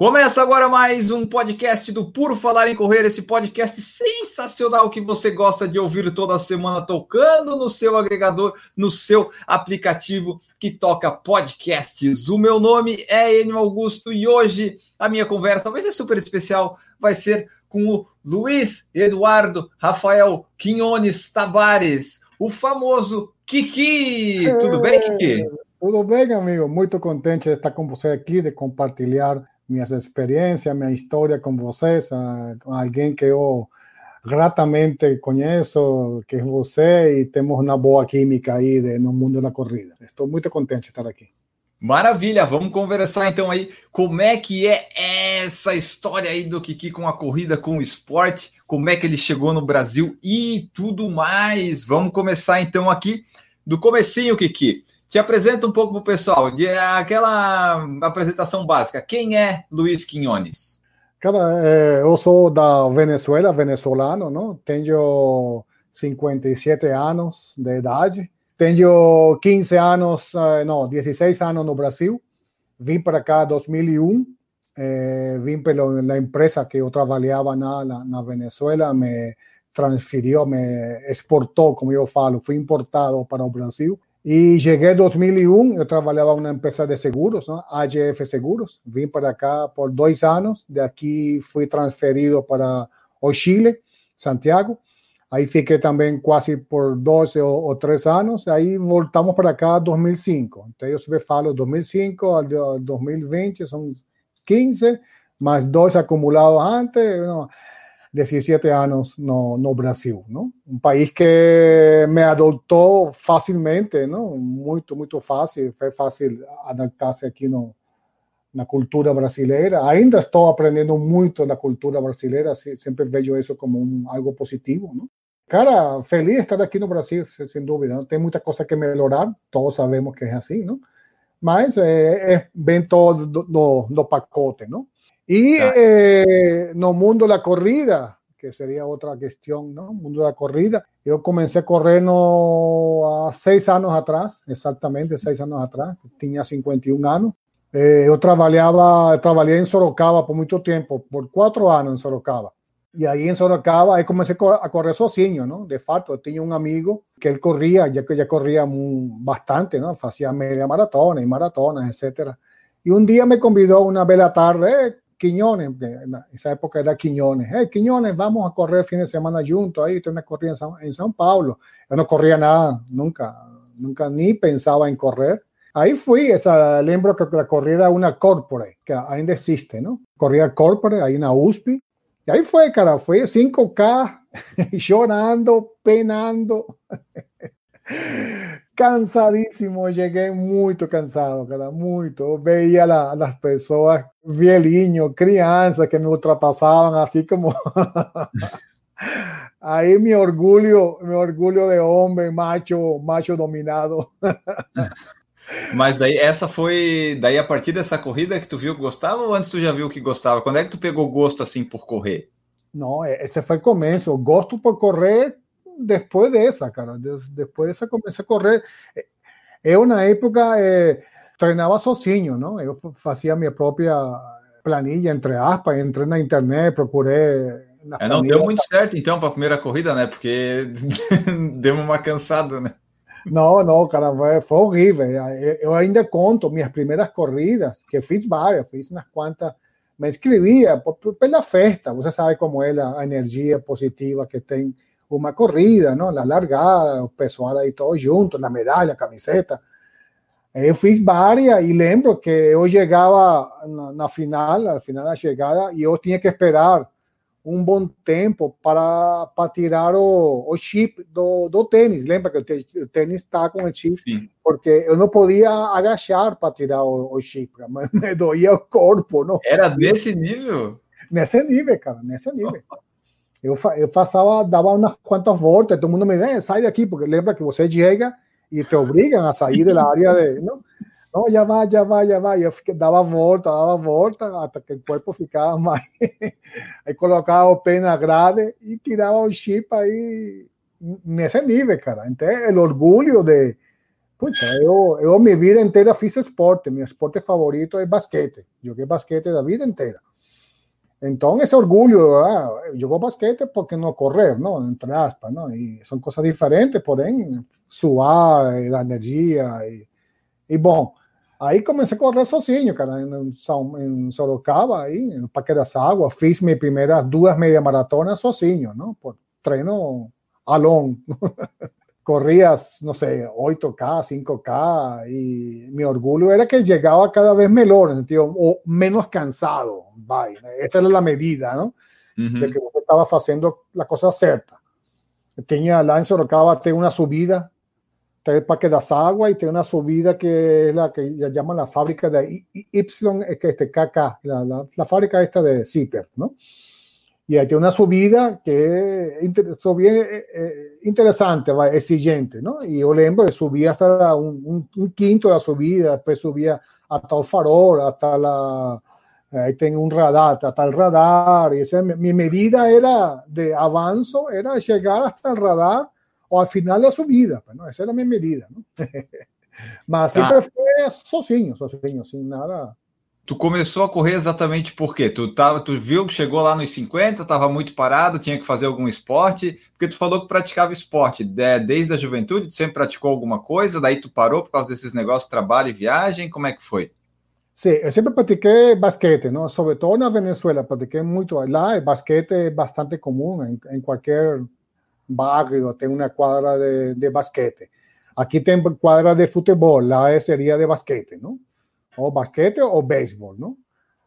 Começa agora mais um podcast do Puro Falar em Correr, esse podcast sensacional que você gosta de ouvir toda semana tocando no seu agregador, no seu aplicativo que toca podcasts. O meu nome é Enio Augusto e hoje a minha conversa vai ser super especial, vai ser com o Luiz Eduardo Rafael Quinones Tavares, o famoso Kiki. Tudo bem, Kiki? Tudo bem, amigo? Muito contente de estar com você aqui, de compartilhar minhas experiências, minha história com vocês, a, alguém que eu gratamente conheço, que é você, e temos uma boa química aí de, no mundo da corrida. Estou muito contente de estar aqui. Maravilha, vamos conversar então aí como é que é essa história aí do Kiki com a corrida, com o esporte, como é que ele chegou no Brasil e tudo mais. Vamos começar então aqui do comecinho, Kiki. Te apresenta um pouco para o pessoal, de aquela apresentação básica. Quem é Luiz Quinones? Cara, é, eu sou da Venezuela, venezuelano, não? Tenho 57 anos de idade. Tenho 15 anos, não, 16 anos no Brasil. Vim para cá em 2001. É, vim pela empresa que eu trabalhava na, na Venezuela, me transferiu, me exportou, como eu falo, fui importado para o Brasil. E cheguei em 2001, eu trabalhava numa empresa de seguros, né? AGF Seguros. Vim para cá por dois anos, daqui fui transferido para o Chile, Santiago. Aí fiquei também quase por 12 ou, ou 3 anos. Aí voltamos para cá em 2005. Então eu sempre falo 2005 a 2020, são 15, mais dois acumulados antes. Não. 17 anos no, no Brasil, não? Um país que me adotou facilmente, não? Muito, muito fácil, foi fácil adaptar-se aqui no, na cultura brasileira. Ainda estou aprendendo muito da cultura brasileira, sempre vejo isso como algo positivo, não? Cara, feliz estar aqui no Brasil, sem dúvida. Não? Tem muita coisa que melhorar, todos sabemos que é assim, não? Mas é, é bem todo do, do, do pacote, não? Y eh, no mundo la corrida, que sería otra cuestión, ¿no? Mundo de la corrida. Yo comencé a correr no, a seis años atrás, exactamente seis años atrás, tenía 51 años. Eh, yo trabajaba, trabajé en Sorocaba por mucho tiempo, por cuatro años en Sorocaba. Y ahí en Sorocaba, ahí comencé a correr sozinho, ¿no? De facto, tenía un amigo que él corría, ya que ya corría muy, bastante, ¿no? Hacía media maratona y maratonas, etcétera. Y un día me convidó una vela tarde, eh, Quiñones, en esa época era Quiñones, hey Quiñones, vamos a correr el fin de semana juntos, ahí tú me corría en San, en San Paulo, yo no corría nada, nunca, nunca ni pensaba en correr. Ahí fui, esa, lembro que la corrida una corporate, que ainda existe, ¿no? Corrida corporate, en la USP, y ahí fue, cara, fue 5K, llorando, penando. cansadísimo, llegué muy cansado, cara, muy. Veía a las personas, vielinhos, crianças que me ultrapasaban, así como. Aí mi orgulho, mi orgulho de homem, macho, macho dominado. Mas daí essa foi, daí a partir dessa corrida que tu viu que gostava ou antes tu já viu que gostava? Quando é que tu pegou gosto assim por correr? Não, esse foi o começo. Gosto por correr depois dessa, cara. Depois dessa comecei a correr. Eu na época eh, treinava sozinho, não? Eu fazia minha própria planilha entre aspas, entrei na internet, procurei é, não deu muito certo, então, para a primeira corrida, né? Porque deu uma cansada, né? Não, não, cara, foi horrível. Eu ainda conto minhas primeiras corridas, que fiz várias, fiz umas quantas. Me inscrevia pela festa, você sabe como é a energia positiva que tem uma corrida, não? La largada, o pessoal aí todo junto, na medalha, camiseta. Eu fiz várias e lembro que eu chegava na, na final, na final da chegada, e eu tinha que esperar um bom tempo para, para tirar o, o chip do, do tênis. Lembra que o, tênis está com o chip? Sim. Porque eu não podia agachar para tirar o, o chip, me doía o corpo. Não? Era desse nível? Nesse nível, cara, nesse nível. Eu, eu passava, dava umas quantas voltas, todo mundo me dizia, sai daqui, porque lembra que você chega y te obligan a salir del área de, ¿no? No, ya va, ya va, ya va. Yo daba vuelta, daba vuelta hasta que el cuerpo ficaba más. Ahí colocaba o pena grande y tiraba un chip ahí nesse nível, cara. Entonces, el orgullo de, pucha, yo, yo mi vida entera fiz esporte, mi esporte favorito es basquete. Joguei basquete la vida entera. Entonces, ese orgullo, ah, jogou basquete porque no correr, ¿no? Entre aspas, ¿no? Y son cosas diferentes, porém, suar, la energía. Y, y bom, aí comecei a correr sozinho, cara, em, em Sorocaba, aí, das Águas. Fiz minhas primeiras duas meia maratonas sozinho, ¿no? Por treino alón. Corrías, no sé, 8K, 5K, y mi orgullo era que llegaba cada vez mejor, en sentido, o menos cansado. Bye. Esa era la medida, ¿no? De que vos estaba haciendo la cosa cierta. Tenía la en Sorocaba, tenía una subida, está el Parque das Aguas y tiene una subida que es la que ya llaman la fábrica de Y, es que este KK, la, la, la, fábrica esta de Zipper, ¿no? Y hay una subida que es bien eh, eh, interesante, va, exigente, ¿no? Y yo lembro de subir hasta un, un, un, quinto de la subida, después subía hasta el farol, hasta la, ahí tengo un radar, hasta el radar, y esa, mi medida era de avanzo, era llegar hasta el radar o al final de la subida, pues, ¿no? esa era mi medida, ¿no? Mas siempre ah. fue sozinho, sozinho, sin nada, Tu começou a correr exatamente por quê? Tu, tava, tu viu que chegou lá nos 50, estava muito parado, tinha que fazer algum esporte, porque tu falou que praticava esporte desde a juventude, tu sempre praticou alguma coisa, daí tu parou por causa desses negócios, trabalho e viagem, como é que foi? Sim, eu sempre pratiquei basquete, não? sobretudo na Venezuela, pratiquei muito lá, basquete é bastante comum, em, em qualquer barrio tem uma quadra de, de basquete. Aqui tem quadra de futebol, lá seria de basquete, não? O basquete o béisbol, ¿no?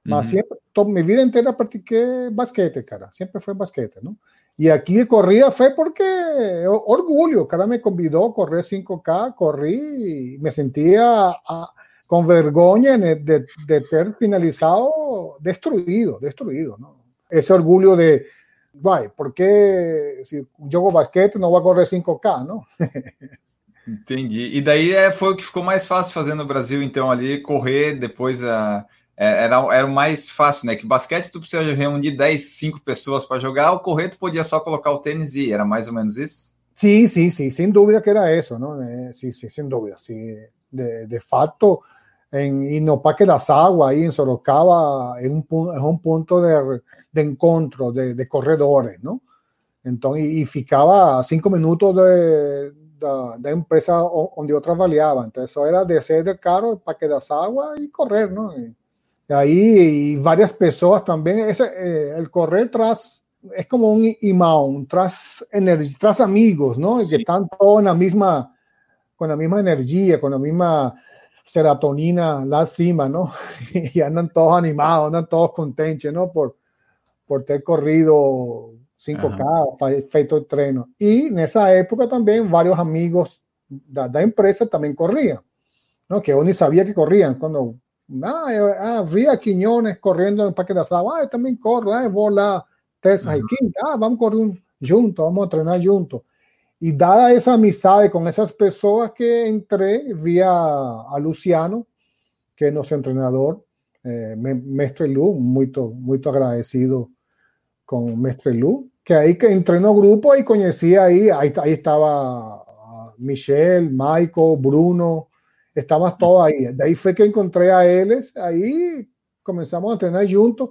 Mas siempre, toda mi vida entera practiqué basquete, cara, siempre fue basquete, ¿no? Y aquí corría fue porque orgullo, cara me convidó a correr 5K, corrí y me sentía a, con vergüenza de, de, de ter finalizado destruido, destruido, ¿no? Ese orgullo de, guay, ¿por qué si yo hago basquete no voy a correr 5K, ¿no? Entendi. E daí é, foi o que ficou mais fácil fazer no Brasil, então, ali, correr, depois a. É, era, era o mais fácil, né? Que basquete tu precisa reunir 10, 5 pessoas para jogar, o correr tu podia só colocar o tênis e era mais ou menos isso? Sim, sim, sim, sem dúvida que era isso, não? Sim, sim, sem dúvida. Sim. De, de fato, em, no Parque das Águas, aí em Sorocaba, é um, é um ponto de, de encontro de, de corredores, não? Então, e, e ficava cinco minutos de, da, da, empresa onde eu trabalhava. Então, isso era descer do carro, Parque das Águas e correr, não? E, aí, e várias pessoas também. Esse, eh, el correr traz, é como um imão, traz energia, traz amigos, não? Que estão todos na mesma, com a mesma energia, com a mesma serotonina lá acima, não? E andam todos animados, andam todos contentes, não? Por, por ter corrido 5K, feito el treino. Y en esa época también varios amigos de la empresa también corrían, ¿no? que yo ni sabía que corrían. Cuando ah, ah, vi a Quiñones corriendo en el Parque de Asado, ah, yo también corro, ah, bola tercera y quinta, ah, vamos a correr juntos, vamos a entrenar juntos. Y dada esa amistad con esas personas que entré, vi a, Luciano, que es nuestro entrenador, eh, Mestre Lu, muy, muy agradecido con Mestre Lu, que ahí que entrenó grupo y conocí ahí, ahí, ahí estaba ah, Michelle, Michael, Bruno, estábamos todos ahí. De ahí fue que encontré a ellos, ahí comenzamos a entrenar juntos,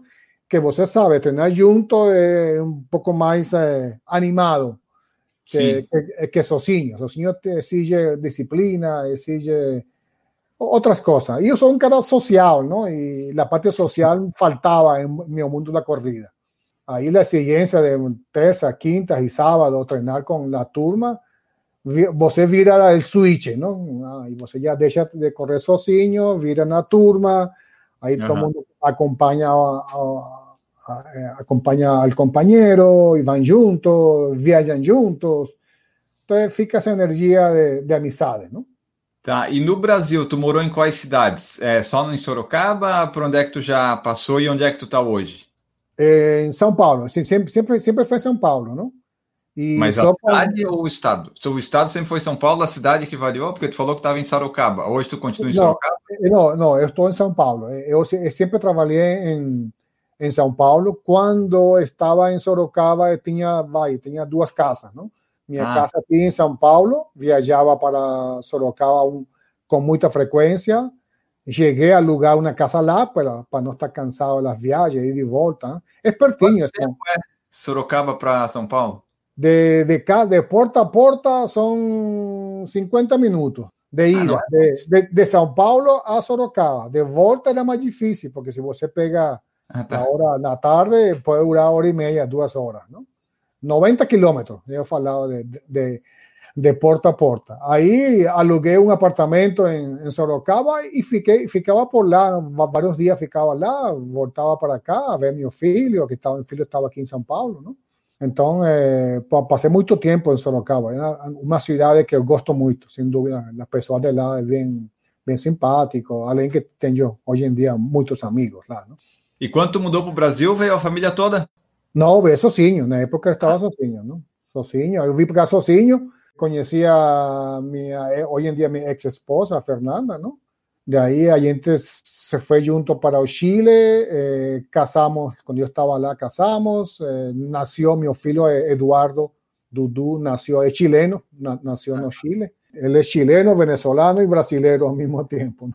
que vos sabe, entrenar juntos es un poco más eh, animado que, sí. que, que Socinho. Socinho te exige disciplina, exige otras cosas. Y yo soy un cara social, ¿no? Y la parte social faltaba en mi mundo de la corrida ahí la exigencia de terça, quinta y sábado treinar con la turma, você vira el switch, ¿no? Ah, y você ya deja de correr sozinho, vira na turma, ahí todo el mundo acompaña, a, a, a, acompaña al compañero y van juntos, viajan juntos. Entonces fica essa energia de, de amizade, ¿no? Tá, e no Brasil, tu morou em quais cidades? É, só em Sorocaba? Por onde é que tu já passou e onde é que tu tá hoje? Eh, en São Paulo, sí, siempre, siempre, siempre fue São Paulo, ¿no? E Mas a cidade ou o estado? O estado sempre foi São Paulo, a cidade que variou? Porque tu falou que estava em Sorocaba. Hoje tu continua em Sorocaba? Não, não, eu estou em São Paulo. Eu, eu sempre trabalhei em, em São Paulo. Quando estava em Sorocaba, eu tinha, vai, tinha duas casas, não? Minha ah. casa aqui em São Paulo, viajava para Sorocaba um, com muita frequência. Cheguei a alugar uma casa lá para, para não estar cansado das viagens, ir de volta. É pertinho. É Sorocaba para São Paulo? de, de, de puerta a puerta son 50 minutos de ah, ida, ah, de, de, de, São Paulo a Sorocaba. De volta era más difícil, porque si você pega ah, tá. a hora na tarde, pode durar hora e meia, duas horas, ¿no? 90 kilómetros, eu falava de, de, de porta a porta. Aí aluguei um apartamento em, em Sorocaba e fiquei, ficava por lá, vários dias ficava lá, voltava para cá a ver meu filho, que estava, meu filho estava aqui em São Paulo, não? Então, eh, pasé mucho tiempo en Sorocaba, una ciudad que gosto mucho, sin duda. Las personas de lá es bien, bien simpático, além que tenho hoje em dia muitos amigos lá. Não? E quando tu mudou para o Brasil, veio a família toda? Não, veio sozinho, na época eu estava ah. sozinho, não? Sozinho, eu vim para cá sozinho, conhecia minha, hoje em dia minha ex-esposa, Fernanda, não? De ahí a gente se fue junto para Chile, eh, casamos, cuando yo estaba allá casamos, eh, nació mi filho Eduardo Dudu, nació, es chileno, na, nació en Chile. Él es chileno, venezolano y brasilero al mismo tiempo.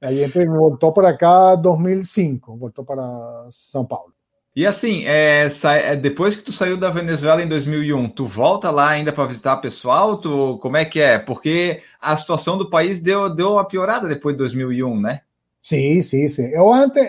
a gente voltou para cá 2005, voltou para São Paulo. E assim, é, é, depois que tu saiu da Venezuela em 2001, tu volta lá ainda para visitar pessoal? Tu, como é que é? Porque a situação do país deu, deu uma piorada depois de 2001, né? Sim, sim, sim. Eu antes,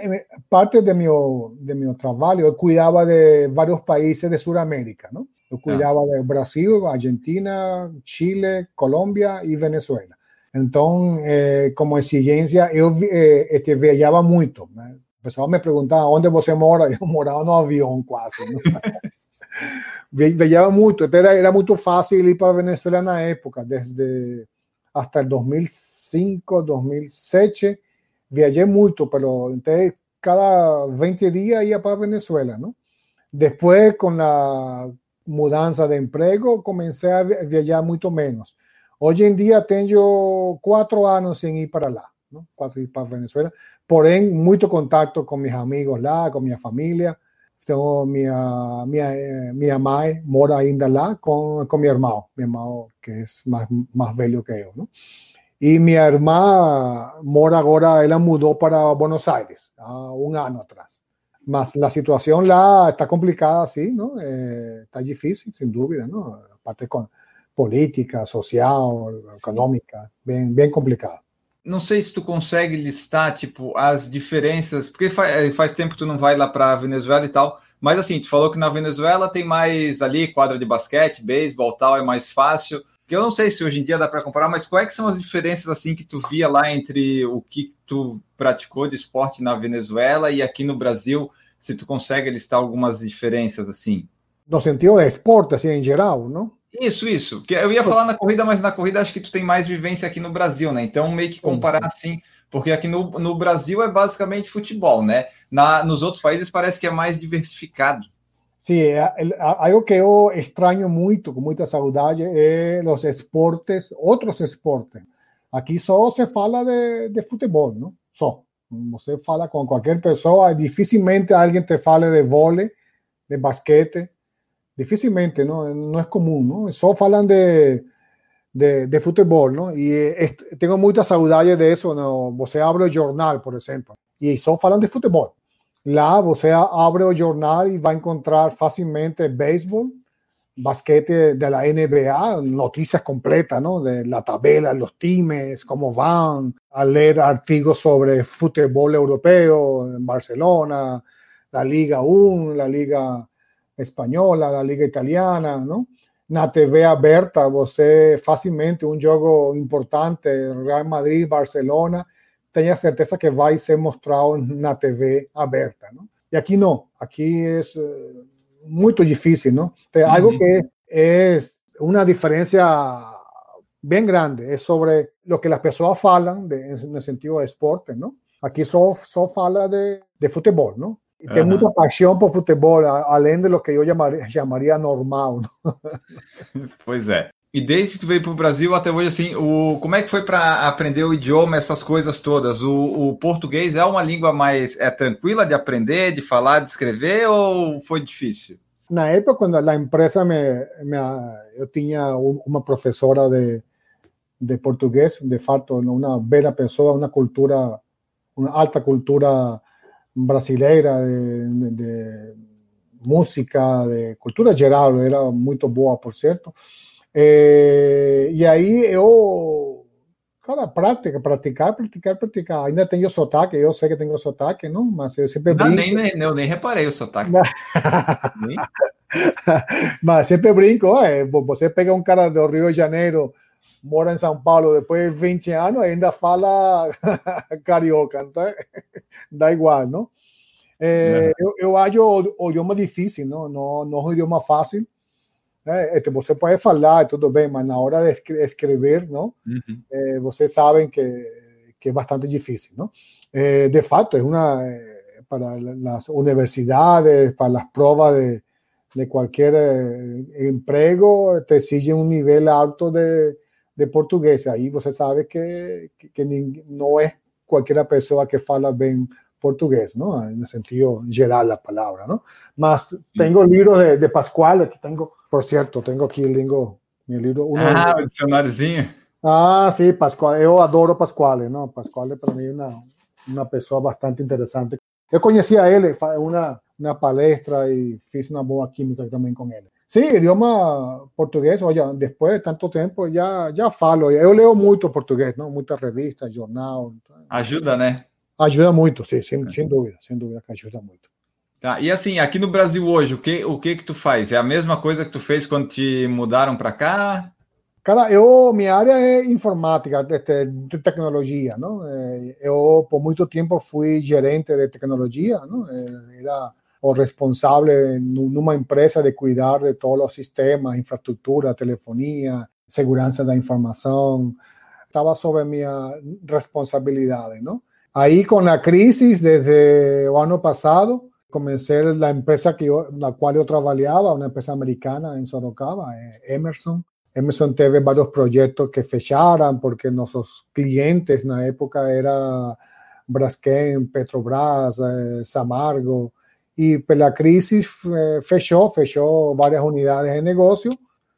parte de meu, de meu trabalho, eu cuidava de vários países de Sudamérica, não? Eu cuidava ah. de Brasil, Argentina, Chile, Colômbia e Venezuela. Então, eh, como exigência, eu eh, este, viajava muito. Né? Pessoal me perguntava onde você mora, eu morava no avião quase. Viajava muito, era, era muito fácil ir para a Venezuela na época, desde até 2005, 2007, viajé mucho, pero entonces cada 20 días ia para Venezuela, ¿no? Después, con la mudanza de empleo, comencé a viajar mucho menos. Hoy en día tengo cuatro años sin ir para lá, ¿no? Cuatro ir para Venezuela. Porém, muito contato com meus amigos lá, com minha família. Tenho minha, minha, eh, minha mãe mora ainda lá com, com meu irmão, meu irmão que é mais, mais velho que eu, não? E minha irmã mora agora, ela mudou para Buenos Aires há um ano atrás. Mas a situação lá está complicada, não? Está eh, difícil, sem dúvida, não? A parte política, social, econômica, bem, bem complicada não sei se tu consegue listar, tipo, as diferenças, porque faz, eh, faz tempo que tu não vai lá para Venezuela e tal, mas assim, tu falou que na Venezuela tem mais ali quadra de basquete, beisebol tal, é mais fácil. Que eu não sei se hoje em dia dá para comparar, mas quais é são as diferenças assim que tu via lá entre o que tu praticou de esporte na Venezuela e aqui no Brasil, se tu consegue listar algumas diferenças assim? No sentido de esporte, assim, em geral, não? Isso, isso. Que eu ia falar na corrida, mas na corrida acho que tu tem mais vivência aqui no Brasil, né? Então, meio que comparar assim, porque aqui no, no Brasil é basicamente futebol, né? Na, nos outros países parece que é mais diversificado. Sim, é, algo que eu estranho muito, com muita saudade, é os esportes, outros esportes. Aqui só se fala de, de futebol, não? Só. Você fala com qualquer pessoa, dificilmente alguém te fale de vôlei, de basquete, Difícilmente, ¿no? No es común, ¿no? Solo hablan de, de, de fútbol, ¿no? Y eh, tengo muchas saudades de eso, ¿no? Você abre el jornal, por ejemplo, y solo hablan de fútbol. Lá você abre el jornal y va a encontrar fácilmente béisbol, basquete de la NBA, noticias completas, ¿no? De la tabla, los times, cómo van, a leer artículos sobre fútbol europeo en Barcelona, la Liga 1, la Liga espanhola, da Liga Italiana, não? Na TV aberta, você facilmente um jogo importante, Real Madrid, Barcelona, tenha certeza que vai ser mostrado na TV aberta, não? E aqui não, aqui é muito difícil, não? Tem algo uhum. que é uma diferença bem grande, é sobre o que as pessoas falam de, no sentido de esporte, não? Aqui só, só fala de, de futebol, não? E tem muita paixão por futebol, além de lo que eu chamaria, chamaria normal. Pois é. E desde que tu veio para o Brasil até hoje, assim, o, como é que foi para aprender o idioma, essas coisas todas? O, o, português é uma língua mais é tranquila de aprender, de falar, de escrever, ou foi difícil? Na época, quando a empresa me, me eu tinha uma professora de, de português, de fato, uma bela pessoa, uma cultura, uma alta cultura brasileira de, de, de música, de cultura geral, era muito boa, por certo. É, e aí eu, cara, prática, praticar, praticar, praticar. Ainda tenho sotaque, eu sei que tenho sotaque, não? Mas eu sempre brinco. Não, nem, nem, eu nem reparei o sotaque. Mas sempre brinco, é, você pega um cara do Rio de Janeiro, mora em São Paulo, depois de 20 anos, ainda fala carioca, então dá igual, não? É, eu, eu acho o, o idioma difícil, não? Não, não é um idioma fácil. Né? Você pode falar, tudo bem, mas na hora de escrever, não? Uhum. É, vocês sabem que, que é bastante difícil, não? É, de fato, é uma para as universidades, para as provas de, de qualquer emprego, te exigem um nível alto de, de português. Aí você sabe que, que, que não é qualquer pessoa que fala bem portugués, ¿no? En el sentido general la palabra, ¿no? Más, tengo libros de, de Pascual, aquí tengo, por cierto, tengo aquí el libro, mi libro. Uno ah, dicionáriozinho. Ah, sí, Pascual, yo adoro Pascual, ¿no? Pascual para mí es una, una persona bastante interesante. Yo conocí a él, una, una palestra y hice una buena química también con él. Sí, idioma portugués, oye, después de tanto tiempo ya, ya falo. Yo leo mucho portugués, ¿no? Muchas revistas, jornal. Ajuda, né? Ajuda muito, sim, sem, sem dúvida, sem dúvida que ajuda muito. Tá, e assim, aqui no Brasil hoje, o que, o que que tu faz? É a mesma coisa que tu fez quando te mudaram para cá? Cara, eu, minha área é informática, de, de, tecnologia, não? É, eu, por muito tempo, fui gerente de tecnologia, não? É, era o responsável numa empresa de cuidar de todos os sistemas, infraestrutura, telefonia, segurança da informação. Estava sob minha responsabilidade, não? Ahí con la crisis desde el año pasado, comencé la empresa que yo, la cual yo trabajaba, una empresa americana en Sorocaba, eh, Emerson. Emerson tuvo varios proyectos que fecharan porque nuestros clientes en la época era Braskem, Petrobras, eh, Samargo. Y pues la crisis eh, fechó, fechó varias unidades de negocio.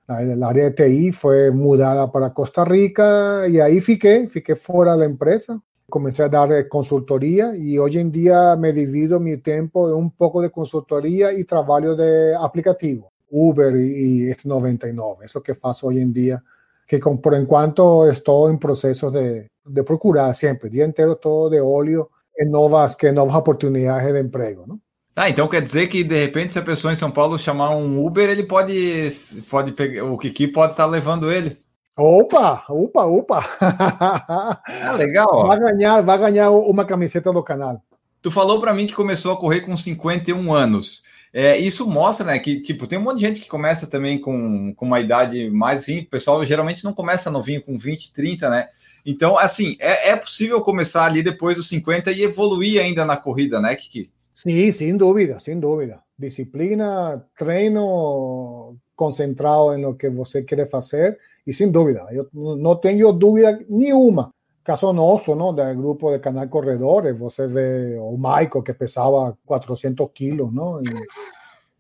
El área de TI fue mudada para Costa Rica y ahí fiqué, fiqué fuera de la empresa comencé a dar eh, consultoría y hoy en día me divido mi tiempo en un poco de consultoría y trabajo de aplicativo, Uber y, X99, eso que faço hoy en día, que por en cuanto estoy en proceso de, de procurar siempre, día entero todo de óleo en novas, que novas oportunidades de emprego, ¿no? Ah, então quer dizer que de repente se a pessoa em São Paulo chamar um Uber, ele pode, pode pegar, o Kiki pode estar tá levando ele. Opa, opa, opa. Ah, legal. Ó. Vai ganhar, vai ganhar uma camiseta do canal. Tu falou para mim que começou a correr com 51 anos. É, isso mostra, né, que tipo, tem um monte de gente que começa também com, com uma idade mais assim, o pessoal geralmente não começa novinho com 20, 30, né? Então, assim, é, é possível começar ali depois dos 50 e evoluir ainda na corrida, né, Kiki? Sim, sem dúvida, sem dúvida. Disciplina, treino concentrado em lo que você quer fazer y sin duda, yo no tengo duda ni una. Caso noso, ¿no? Del grupo de Canal Corredores, você ve o Michael que pesaba 400 kilos, ¿no? Y,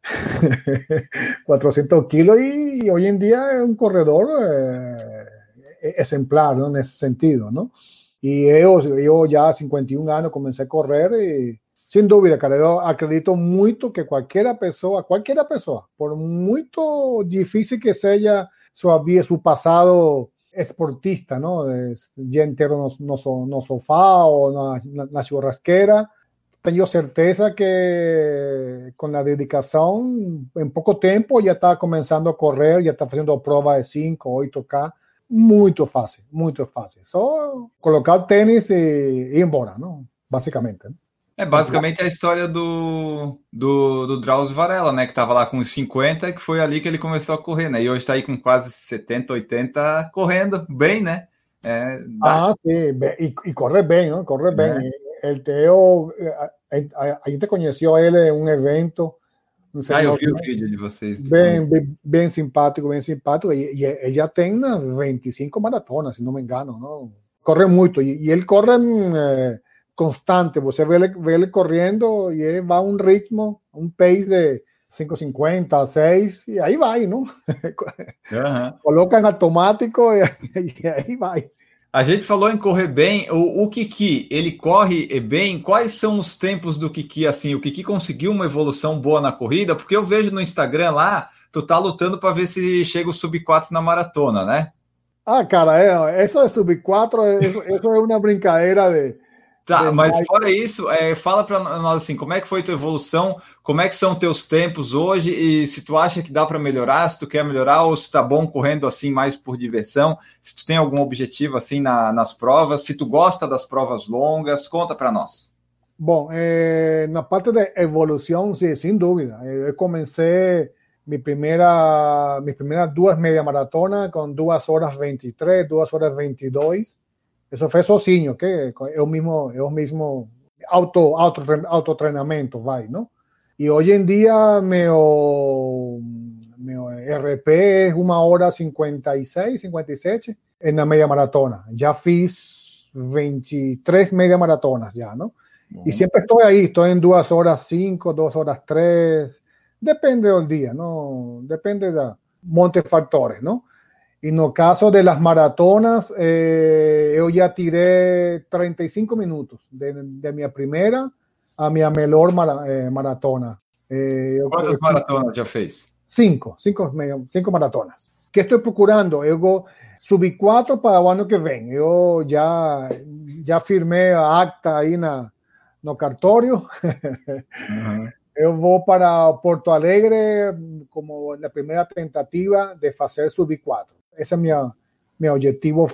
400 kilos y, hoy en día es un corredor eh, ejemplar, ¿no? En ese sentido, ¿no? Y yo, yo ya 51 años comencé a correr y sin duda, cara, acredito mucho que cualquiera persona, cualquiera persona, por muy difícil que sea su, su pasado esportista, ¿no? Ya entero no, no, no sofá o na, na churrasquera. Tengo certeza que con la dedicación, en poco tiempo ya está comenzando a correr, ya está haciendo prueba de 5, 8K. Muy fácil, muy fácil. Só colocar tênis e ir embora, ¿no? Básicamente. ¿no? É basicamente a história do, do, do Drauzio Varela, né? Que estava lá com 50, que foi ali que ele começou a correr, né? E hoje está aí com quase 70, 80, correndo bem, né? É, ah, sim, e, e, corre bem, não? corre bem. É. Ele o, a, gente conheceu ele em um evento. Um ah, eu vi o vídeo de vocês. Bem, bem, bem simpático, bem simpático. E, e, ele já tem 25 maratonas, se não me engano. Não? Corre muito. E, e ele corre eh, constante. Você vê ele, vê ele correndo e ele vai a um ritmo, um pace de 5,50, 6, e aí vai, não? Uhum. Coloca em automático e, e aí vai. A gente falou em correr bem. O, o Kiki, ele corre bem? Quais são os tempos do Kiki? Assim, o Kiki conseguiu uma evolução boa na corrida? Porque eu vejo no Instagram lá, tu tá lutando para ver se chega o sub 4 na maratona, né? Ah, cara, é, isso é sub 4, isso, isso é uma brincadeira de, Tá, mas fora isso, é, fala para nós assim, como é que foi tua evolução, como é que são teus tempos hoje? E se tu acha que dá para melhorar, se tu quer melhorar ou se tá bom correndo assim mais por diversão, se tu tem algum objetivo assim na, nas provas, se tu gosta das provas longas, conta para nós. Bom, eh, na parte de evolução, sim, sem dúvida. Eu comecei minha primeira, minhas primeiras duas meia maratona com 2 horas 23, 2 horas 22 Eso fue sozinho, que eu mesmo, eu mesmo auto, auto, autotreinamento, vai, ¿no? Y hoy en día meu, meu RP es una hora 56, 57 en la media maratona. Ya fiz 23 media maratonas ya, ¿no? Y siempre estoy ahí, estoy en dos horas 5, dos horas 3, depende del día, ¿no? Depende de montes factores, ¿no? Y en el caso de las maratonas, eh, yo ya tiré 35 minutos de, de mi primera a mi mejor mara, eh, maratona. Eh, ¿Cuántas maratonas ya fez? Cinco, cinco, cinco maratonas. ¿Qué estoy procurando? Yo subí cuatro para el año que viene. Yo ya, ya firmé acta ahí en no cartorio. Uh -huh. Yo voy para Porto Alegre como la primera tentativa de hacer subir cuatro. Ese es mi, mi objetivo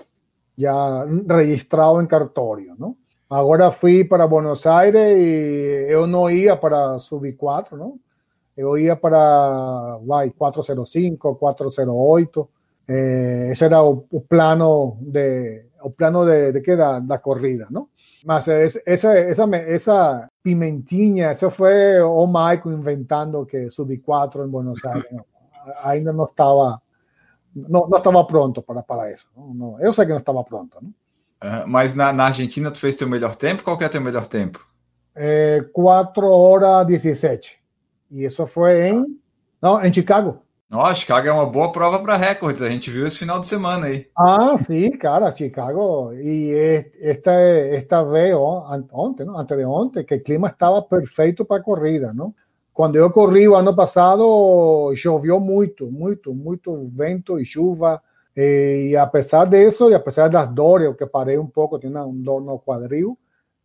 ya registrado en cartorio, ¿no? Ahora fui para Buenos Aires y yo no iba para subir 4, ¿no? Yo iba para vai, 405, 408. Eh, ese era el, plano de el plano de, de que da, da corrida, ¿no? Más es, esa, esa, esa pimentinha, eso fue o Michael inventando que subí 4 en Buenos Aires. ¿no? Ahí no estaba não, não estava pronto para, para isso. Não, não, eu sei que não estava pronto. Não? Uh, mas na, na, Argentina tu fez teu melhor tempo? Qual que é teu melhor tempo? É, 4 horas 17. E isso foi em. Não, em Chicago. Nossa, Chicago é uma boa prova para recordes. A gente viu esse final de semana aí. Ah, sim, cara, Chicago. E esta, esta vez, ontem, não? antes de ontem, que o clima estava perfeito para a corrida, não? Quando eu corri o ano passado, choveu muito, muito, muito vento e chuva. E apesar disso, e apesar das dores, que parei um pouco, tinha um dor no quadril,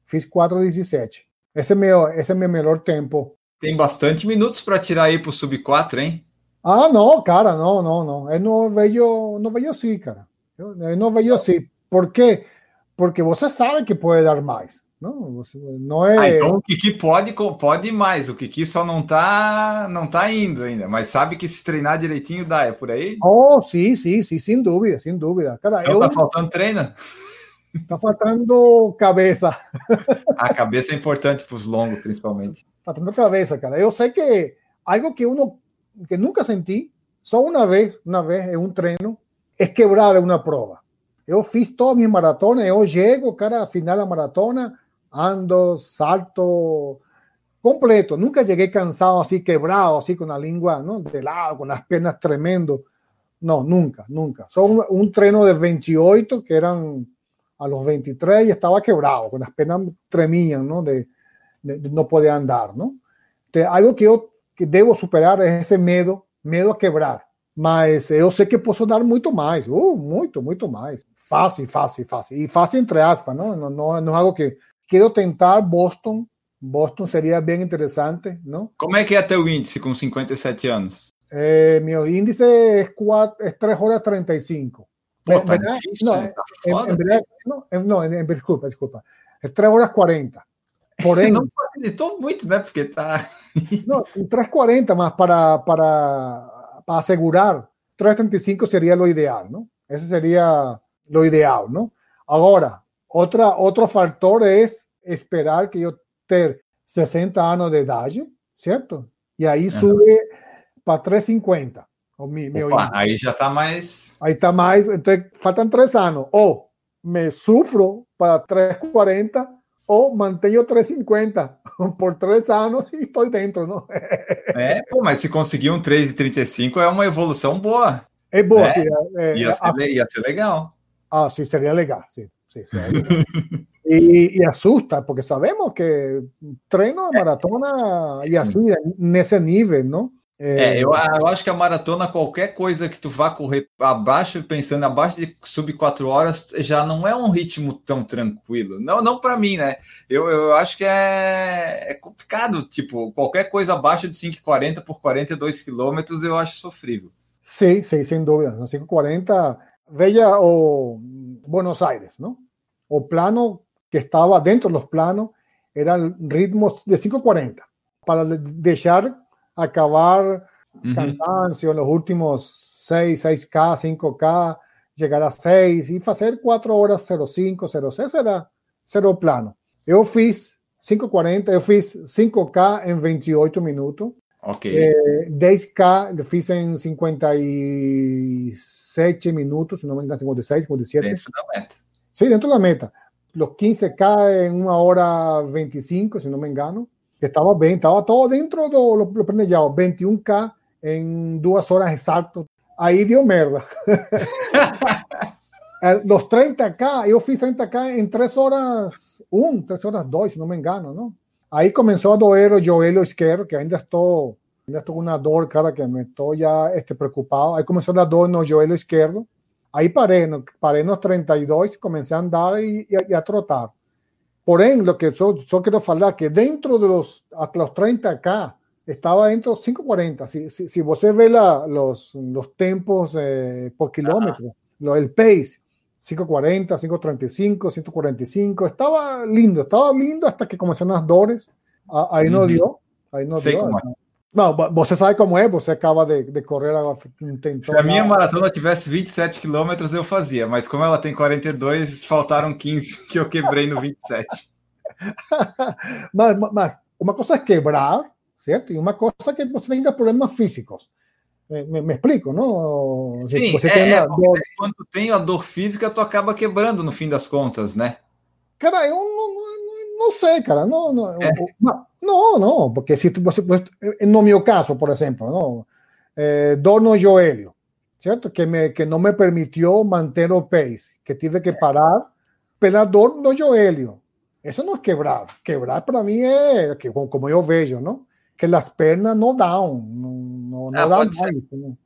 fiz 4,17. Esse é meu, esse é meu melhor tempo. Tem bastante minutos para tirar aí para o sub 4, hein? Ah, não, cara, não, não, não. Eu não vejo, não vejo assim, cara. Eu, eu não vejo assim. Por quê? Porque você sabe que pode dar mais. Não, não é. Ah, então o Kiki pode, pode mais. O Kiki só não tá, não tá indo ainda, mas sabe que se treinar direitinho dá, é por aí? Oh, sim, sim, sim, sem dúvida, sem dúvida. Cara, então eu... tá faltando treino? Tá faltando cabeça. A cabeça é importante para os longos, principalmente. Tá faltando cabeça, cara. Eu sei que algo que uno que nunca senti, só uma vez, uma vez em um treino, é quebrar uma prova. Eu fiz todas minhas maratonas, eu chego, cara, final da maratona, ando, salto completo. Nunca llegué cansado, así quebrado, así con la lengua ¿no? de lado, con las piernas tremendo. No, nunca, nunca. Son un, treno de 28 que eran a los 23 y estaba quebrado, con las piernas tremían, ¿no? De, de, de no poder andar, ¿no? Entonces, algo que yo que debo superar es ese miedo, miedo a quebrar. Mas eu sei que posso dar muito mais, uh, muito, muito mais. Fácil, fácil, fácil. E fácil entre aspas, não, não, não, não algo que quiero tentar Boston. Boston sería bien interesante, ¿no? ¿Cómo es que es tu índice con 57 años? Eh, mi índice es, 4, es 3 horas 35. Pô, tá difícil, en, desculpa, desculpa. Es 3 horas 40. Porém, não facilitou muito, né? Porque tá. não, 3,40, mas para, para, para asegurar, 3,35 sería lo ideal, ¿no? Ese sería lo ideal, ¿no? Ahora, Otra, otro factor es esperar que yo ter 60 años de edad, ¿cierto? Y ahí sube para 350. O mi, mi Opa, aí já está mais. Aí está mais. Então, faltam três anos. Ou me sufro para 340 ou mantenho 350 por três anos e estou dentro, não? É, pô, mas se conseguir um 3,35 é uma evolução boa. É boa, É, sim. É, Ia ser, ia ser legal. Ah, sí, sería legal, sí. sí, y, y asusta, porque sabemos que treino de maratona e assim, nesse nível, não? É, eu, eu acho que a maratona, qualquer coisa que tu vá correr abaixo, pensando abaixo de sub 4 horas, já não é um ritmo tão tranquilo. Não, não para mim, né? Eu, eu acho que é, é complicado. Tipo, qualquer coisa abaixo de 5,40 por 42 quilômetros, eu acho sofrível. Sí, sin duda. No 540, veía o Buenos Aires, ¿no? O plano que estaba dentro de los planos eran ritmos de 540 para de- dejar acabar cansancio en los últimos 6, 6K, 5K, llegar a 6 y hacer 4 horas 05, 06 era cero plano. Eu fiz 540, eu fiz 5K em 28 minutos. Ok. Eh, 10K lo fiz en 57 minutos, no me engano, 56, 57. Dentro da meta. Sí, dentro de la meta. Los 15K en una hora 25, si no me engano. Estaba bien, estaba todo dentro de lo, lo planejado. 21K en dos horas exactas. Ahí dio merda. Los 30K, yo fiz 30K en 3 horas 1, 3 horas 2, si no me engano, ¿no? Ahí comenzó a doer o joelho izquierdo, que ainda estoy, ainda estoy con una dor, cara, que me estoy ya este, preocupado. Ahí comenzó la dor no joelho izquierdo. Ahí paré, no, paré en los 32, comencé a andar y, y a, y a trotar. Porém, lo que yo, yo quiero hablar que dentro de los, hasta los 30K, estaba dentro de 540. Si, si, si você ve la, los, los tempos eh, por kilómetro, lo, el pace, 540, 535, 145, estaba lindo, estaba lindo hasta que comenzaron las dores. Ah, Ahí no dio, ahí no dio. Não, vo- você sabe como é, você acaba de, de correr agora, tentou Se a minha maratona tivesse 27 quilômetros, eu fazia, mas como ela tem 42, faltaram 15 que eu quebrei no 27. mas, mas uma coisa é quebrar, certo? E uma coisa é que você tenha problemas físicos. Eh, Me, me explico, não? Sim, você é, tem é, dor- quando tem a dor física, tu acaba quebrando no fim das contas, né? Cara, eu não, não, sei, cara. Não, não, É. não, não, porque se tu, você, no meu caso, por exemplo, não, eh, dor no joelho, certo? Que, me, que não me permitiu manter o pace, que tive que parar pela dor no joelho. Isso não é quebrar. Quebrar para mim é, que, como eu vejo, não? Que as pernas não dão, não, não, não Ah, dão pode ser. mais. Não.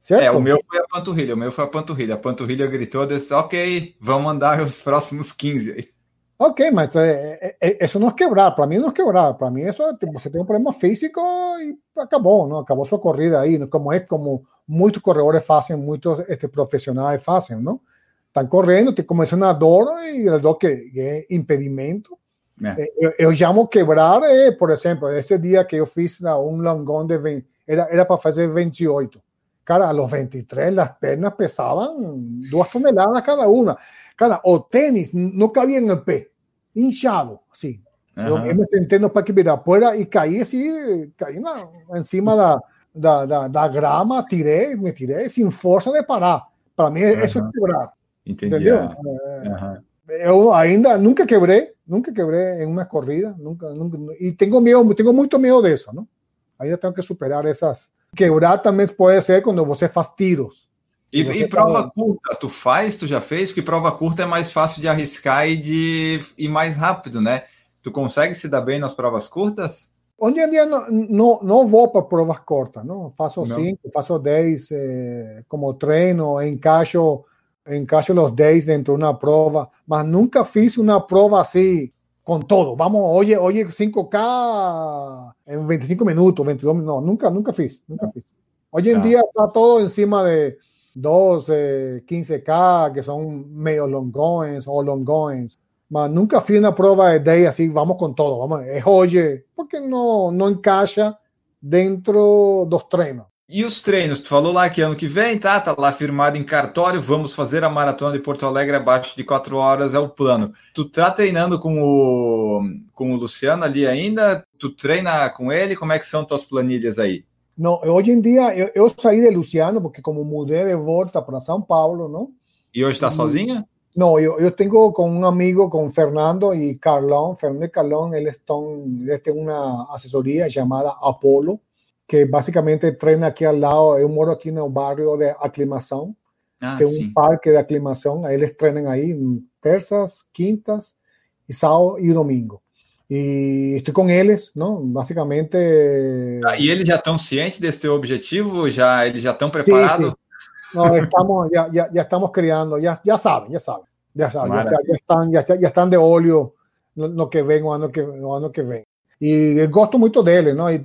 Certo? É, o meu foi a panturrilha, o meu foi a panturrilha. A panturrilha gritou, disse, ok, vamos andar os próximos 15 aí. Ok, mas é, é, isso não é quebrar. Para mim não é quebrar. Para isso é, tipo, você tem um problema físico e acabou, não? Acabou sua corrida aí. Como é como muitos corredores fazem, muitos este, profissionais fazem, não? Estão correndo, te começa uma dor e a dor que, que é impedimento. É. Eh, Eu, eu chamo quebrar, é, por exemplo, esse dia que eu fiz lá, um longão de 20, era, era para fazer 28. Cara, a los 23 as pernas pesavam duas toneladas cada uma. Cara, o cabia no pé, inchado, assim. Eu, Aham. eu me sentei no Parque Ibirapuera e caí assim, caí na, em cima da, da, da, da grama, tirei, me tirei sem força de parar. Para mim, isso é quebrar, Entendi. entendeu? ah, aham. Eu ainda nunca quebrei, nunca quebrei em uma corrida, nunca, nunca, e tenho medo, tenho muito medo disso, não? Ainda tenho que superar essas. Quebrar também pode ser quando você faz tiros. E, e prova tá- curta, tu faz, tu já fez? Porque prova curta é mais fácil de arriscar e de ir mais rápido, né? Tu consegue se dar bem nas provas curtas? Hoje em dia não, não, não vou para provas curtas, não? Faço Não. 5, faço 10 eh, como treino, encaixo, encaixo os 10 dentro de uma prova, mas nunca fiz uma prova assim com todo. Vamos, hoje, hoje 5K em 25 minutos, 22 minutos. Não, nunca, nunca fiz, nunca fiz. Hoje em Tá. dia está todo em cima de 12, 15K, que são meio longões ou longões. Mas nunca fiz uma prova de 10 assim, vamos com todo, vamos, é hoje, porque não, não encaixa dentro dos treinos. E os treinos? Tu falou lá que ano que vem, tá? Tá lá firmado em cartório, vamos fazer a maratona de Porto Alegre abaixo de quatro horas, é o plano. Tu tá treinando com o, com o Luciano ali ainda? Tu treina com ele? Como é que são tuas planilhas aí? No, hoje em dia eu saí de Luciano porque como mudei de volta para São Paulo, não? E hoje está sozinha? Não, eu eu tenho com um amigo, com Fernando e Carlão. Fernando Carlón, él eles têm uma assessoria chamada Apolo, que básicamente treina aqui ao lado, Eu moro aqui no bairro barrio de aclimação, ah, um parque de aclimação. Eles treinam aí terças, quintas e sábado e domingo. E estou com eles, não? Basicamente. Ah, e eles já estão cientes desse teu objetivo? Já eles já estão preparados? sí. No, estamos, ya, ya, ya estamos criando, ya saben, ya saben. Ya, saben, ya, ya, ya están, ya, ya están de óleo no, no que ven o ano que, o ano que vem. E eu gosto muito dele, não? E,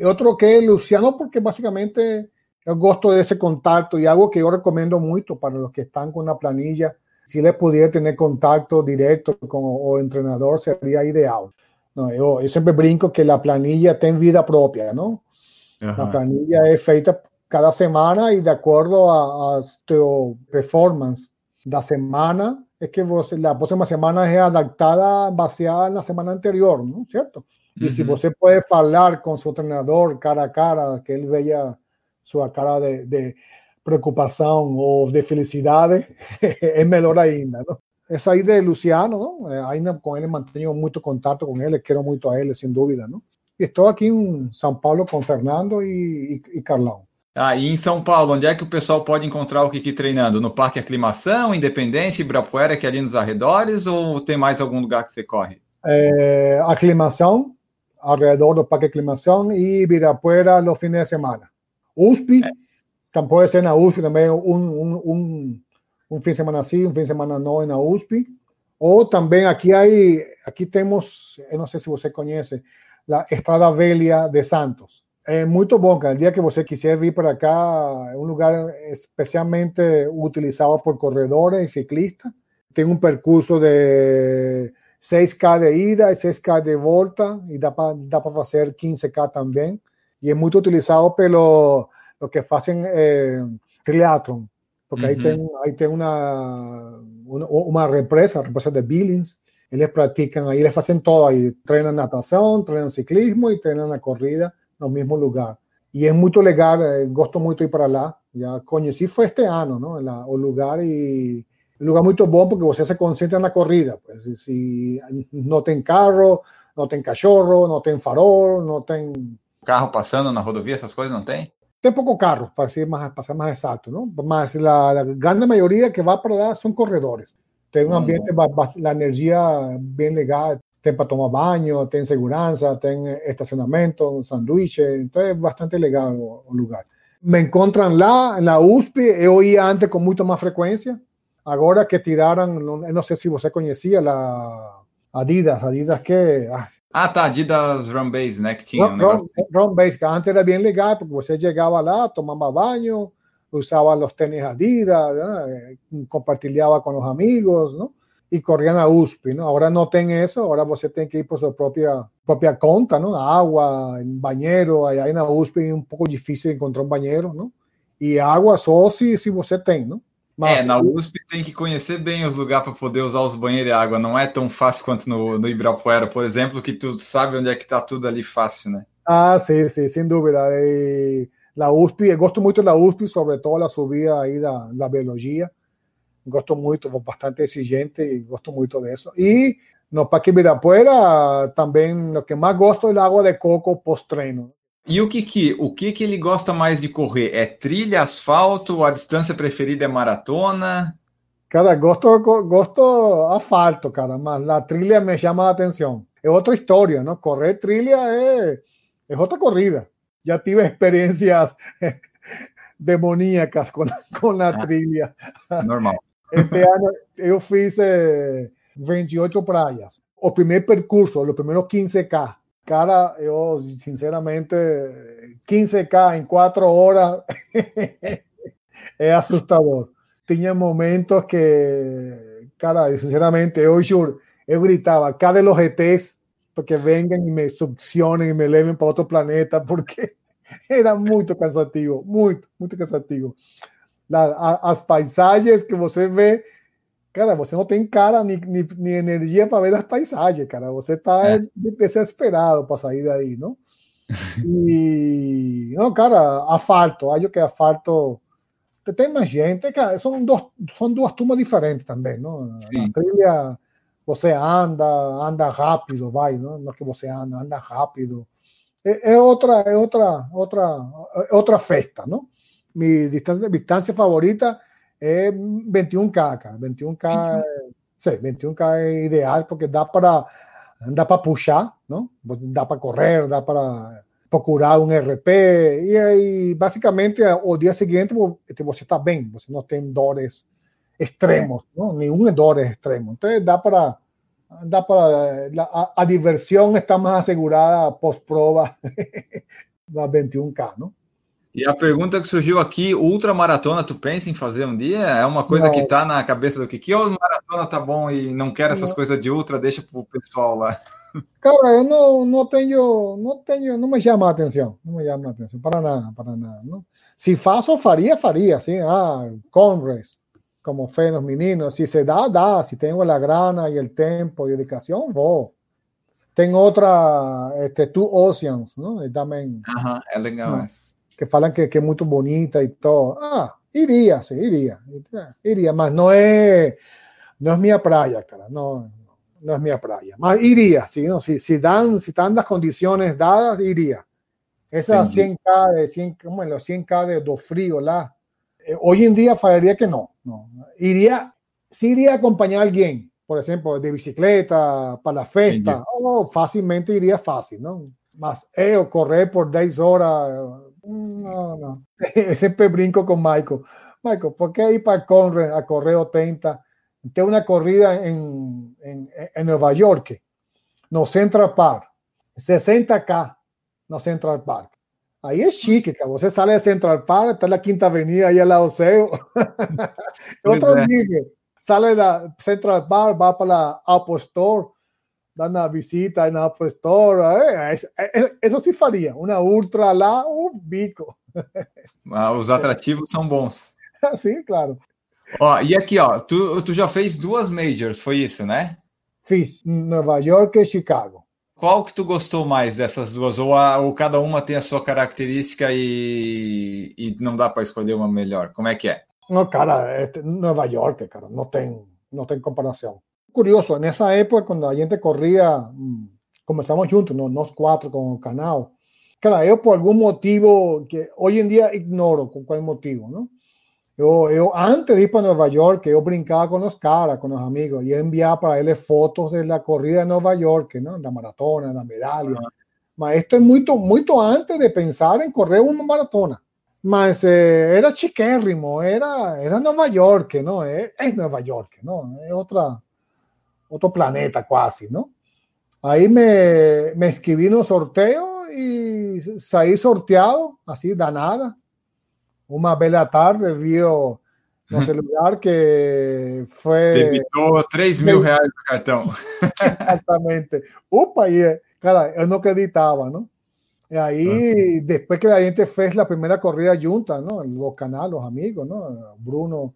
e outro que é Luciano, porque basicamente eu gosto desse contato e algo que eu recomendo muito para os que estão com a planilha, se eles puderem ter contato direto com o treinador, seria ideal. Não, eu, eu sempre brinco que a planilha tem vida própria, não? Aham. A planilha é feita cada semana e de acordo a, a teu performance da semana, é que você, a próxima semana é adaptada baseada na semana anterior, não certo? E se Uhum. você pode falar com seu treinador cara a cara, que ele veja sua cara de, de preocupação ou de felicidade, é melhor ainda, não? Essa aí de Luciano, não? Eh, ainda com ele mantenho muito contato com ele, quero muito a ele, sem dúvida, não? Estou aqui em São Paulo com Fernando e, e, e Carlão. Ah, e em São Paulo, onde é que o pessoal pode encontrar o Kiki treinando? No Parque Aclimação, Independência, Ibirapuera, que é ali nos arredores, ou tem mais algum lugar que você corre? Eh, aclimação, alrededor do Parque Aclimação e Ibirapuera los fines de semana. USP, tam- pode ser na USP também, um, um, um, um fim de semana sim, um fim de semana não na USP. Ou também aqui aí, aqui temos, eu não sei se você conhece, a Estrada Velha de Santos. É muito bom, cara. O dia que você quiser vir para cá, é um lugar especialmente utilizado por corredores e ciclistas. Tem um percurso de 6K de ida e 6K de volta, e dá para dá para fazer 15K também. E é muito utilizado pelo lo que fazem eh, triatlon, porque aí Uhum. tem, aí tem uma, uma, uma represa, represa de Billings, eles praticam aí, eles fazem todo aí, treinam natação, treinam ciclismo e treinam a corrida no mesmo lugar. E é muito legal, eh, gosto muito ir para lá. Já conheci foi este ano, não? La- o lugar e um lugar muito bom porque você se concentra na corrida. Pues, se se não tem carro, não tem cachorro, não tem farol, não tem Carro passando na rodovia, essas coisas não tem? Tem poco carro, para ser más, para ser más exacto, ¿no? Más la, la grande mayoría que va para allá son corredores. Tem um Hum. ambiente, la energia bem legal, tem para tomar banho, tem segurança, tem estacionamento, sanduíche, então é bastante legal o lugar. Me encontram lá, na USP, eu ia antes com muito mais frequência, agora que tiraram, não, não sei se você conhecia, a Adidas, Adidas que... ah, Ah, tá, Adidas Run Base, né, que tinha um Ron, negócio Ron- Ron Base, que antes era bien legal, porque você llegaba lá, tomaba baño, usaba los tenis Adidas, ¿no? Eh, compartilhava con los amigos, ¿no? Y corrían a USP, ¿no? Ahora no ten eso, ahora você tem que ir por su propia, propia conta, ¿no? Agua, bañero, aí aí na USP é um pouco difícil encontrar um banheiro, ¿no? E água só se, se você tem, ¿no? É, na USP tem que conhecer bem os lugares para poder usar os banheiros e água. Não é tão fácil quanto no, no Ibirapuera, por exemplo, que tu sabe onde é que tá tudo ali fácil, né? Ah, sí, sí, sin dúvida. Eh, la USP, gosto muito da USP, sobre todo a subida aí da, da biologia. Gosto muito, bastante exigente e gosto muito disso. E no Parque Ibirapuera, também, o que mais gosto é a água de coco pós-treino. E o Kiki, o que que ele gosta mais de correr? É trilha, asfalto, a distância preferida é maratona? Cara, gosto, go- gosto asfalto, cara, mas a trilha me chama a atenção. É outra história, não? Correr trilha é, é outra corrida. Já tive experiências demoníacas com, com a trilha. Normal. Este ano eu fiz eh, 28 praias. O primeiro percurso, os primeiros 15K. Cara, eu, sinceramente, 15K em 4 horas é assustador. Tinha momentos que, cara, sinceramente, eu juro, eu gritava, cadê os ETs? Porque venham e me succionem e me levem para outro planeta, porque era muito cansativo, muito, muito cansativo. La, a, as paisagens que você vê, cara, você não tem cara nem, nem, nem energia para ver as paisagens, cara. Você está é. desesperado para sair daí, não? E, não, cara, asfalto, acho que asfalto tem mais gente, cara, são, dois, são duas turmas diferentes também, não? Sim. Na trilha, você anda, anda rápido, vai, não? Não é que você anda, anda rápido. É, é outra, é outra, outra, é outra festa, não? Mi distancia, distancia favorita es 21K, cara. 21K, sí, 21K es ideal porque da para, da para puxar, ¿no? Da para correr, da para procurar um RP e aí basicamente o dia seguinte você está bem, você não tem dores extremos, não? nenhum dor extremo. Então dá para dá para a, a diversão está mais assegurada pós-prova da 21K, não? E a pergunta que surgiu aqui, ultramaratona, tu pensa em fazer um dia? É uma coisa não. que tá na cabeça do Kiki ou maratona tá bom e não quer essas não. coisas de ultra, deixa pro pessoal lá? Cara, eu não, não tenho, não tenho, não me chama a atenção, não me chama a atenção, para nada, para nada, não. Se faço, faria, faria, assim, ah, Congress, como fe nos meninos, se se dá, dá, se tenho a grana e o tempo e dedicação, vou. Tem outra, este, Two Oceans, não? E também. Aham, é legal essa que falan que, que es muy bonita y todo. Ah, iría, sí, iría, iría, más no es, no es mi playa, cara, no, no es mi playa. Más iría, sí, no, si, si dan, si están las condiciones dadas, iría. Esas 100K de 100, como los 100K de do frío, la, eh, hoy en día fallaría que no, no. Iría, sí iría a acompañar a alguien, por ejemplo, de bicicleta, para la fiesta, oh, fácilmente iría fácil, ¿no? Más, eh, correr por 10 horas, no, no. Siempre brinco con Michael. Michael, ¿por qué ir para correr a correr 80? Tengo una corrida en, en, en, Nueva York, no Central Park, 60K, no Central Park. Ahí es chique, que você sale de Central Park, está en la Quinta Avenida, ahí al lado seu. Otro nivel, sale de Central Park, va para la Apple Store, da una visita en Apple Store. Eh, eso, eso sí faria. Uma ultra lá, o bico. Ah, os atrativos são bons. Sim, claro. Ó, e aqui, ó, tu, tu já fez duas majors, foi isso, né? Fiz, Nova York e Chicago. Qual que tu gostou mais dessas duas? Ou, a, ou cada uma tem a sua característica e, e não dá para escolher uma melhor? Como é que é? Não, cara, Nova York, cara, não tem, não tem comparação curioso, en esa época cuando la gente corría, mm, comenzamos juntos, ¿no? nos cuatro con el canal. Claro, yo por algún motivo que hoy en día ignoro con cuál motivo, ¿no? Yo, yo antes de ir para Nueva York, yo brincaba con los caras, con los amigos, y enviaba para él fotos de la corrida de Nueva York, ¿no? La maratona, la medalla. Mas esto es muy, muy antes de pensar en correr una maratona. Mas eh, era chiquérrimo, era, era Nueva York, ¿no? Es, es Nueva York, ¿no? Es otra, otro planeta casi, ¿no? Ahí me, me escribí en un sorteo y salí sorteado, así, da nada. Una bella tarde, vio no celular que fue... Debitou 3 mil reais no cartão. Exatamente. Opa, y, cara, yo no acreditaba, ¿no? Y ahí, después que la gente fez la primera corrida junta, ¿no? Los canales, los amigos, ¿no? Bruno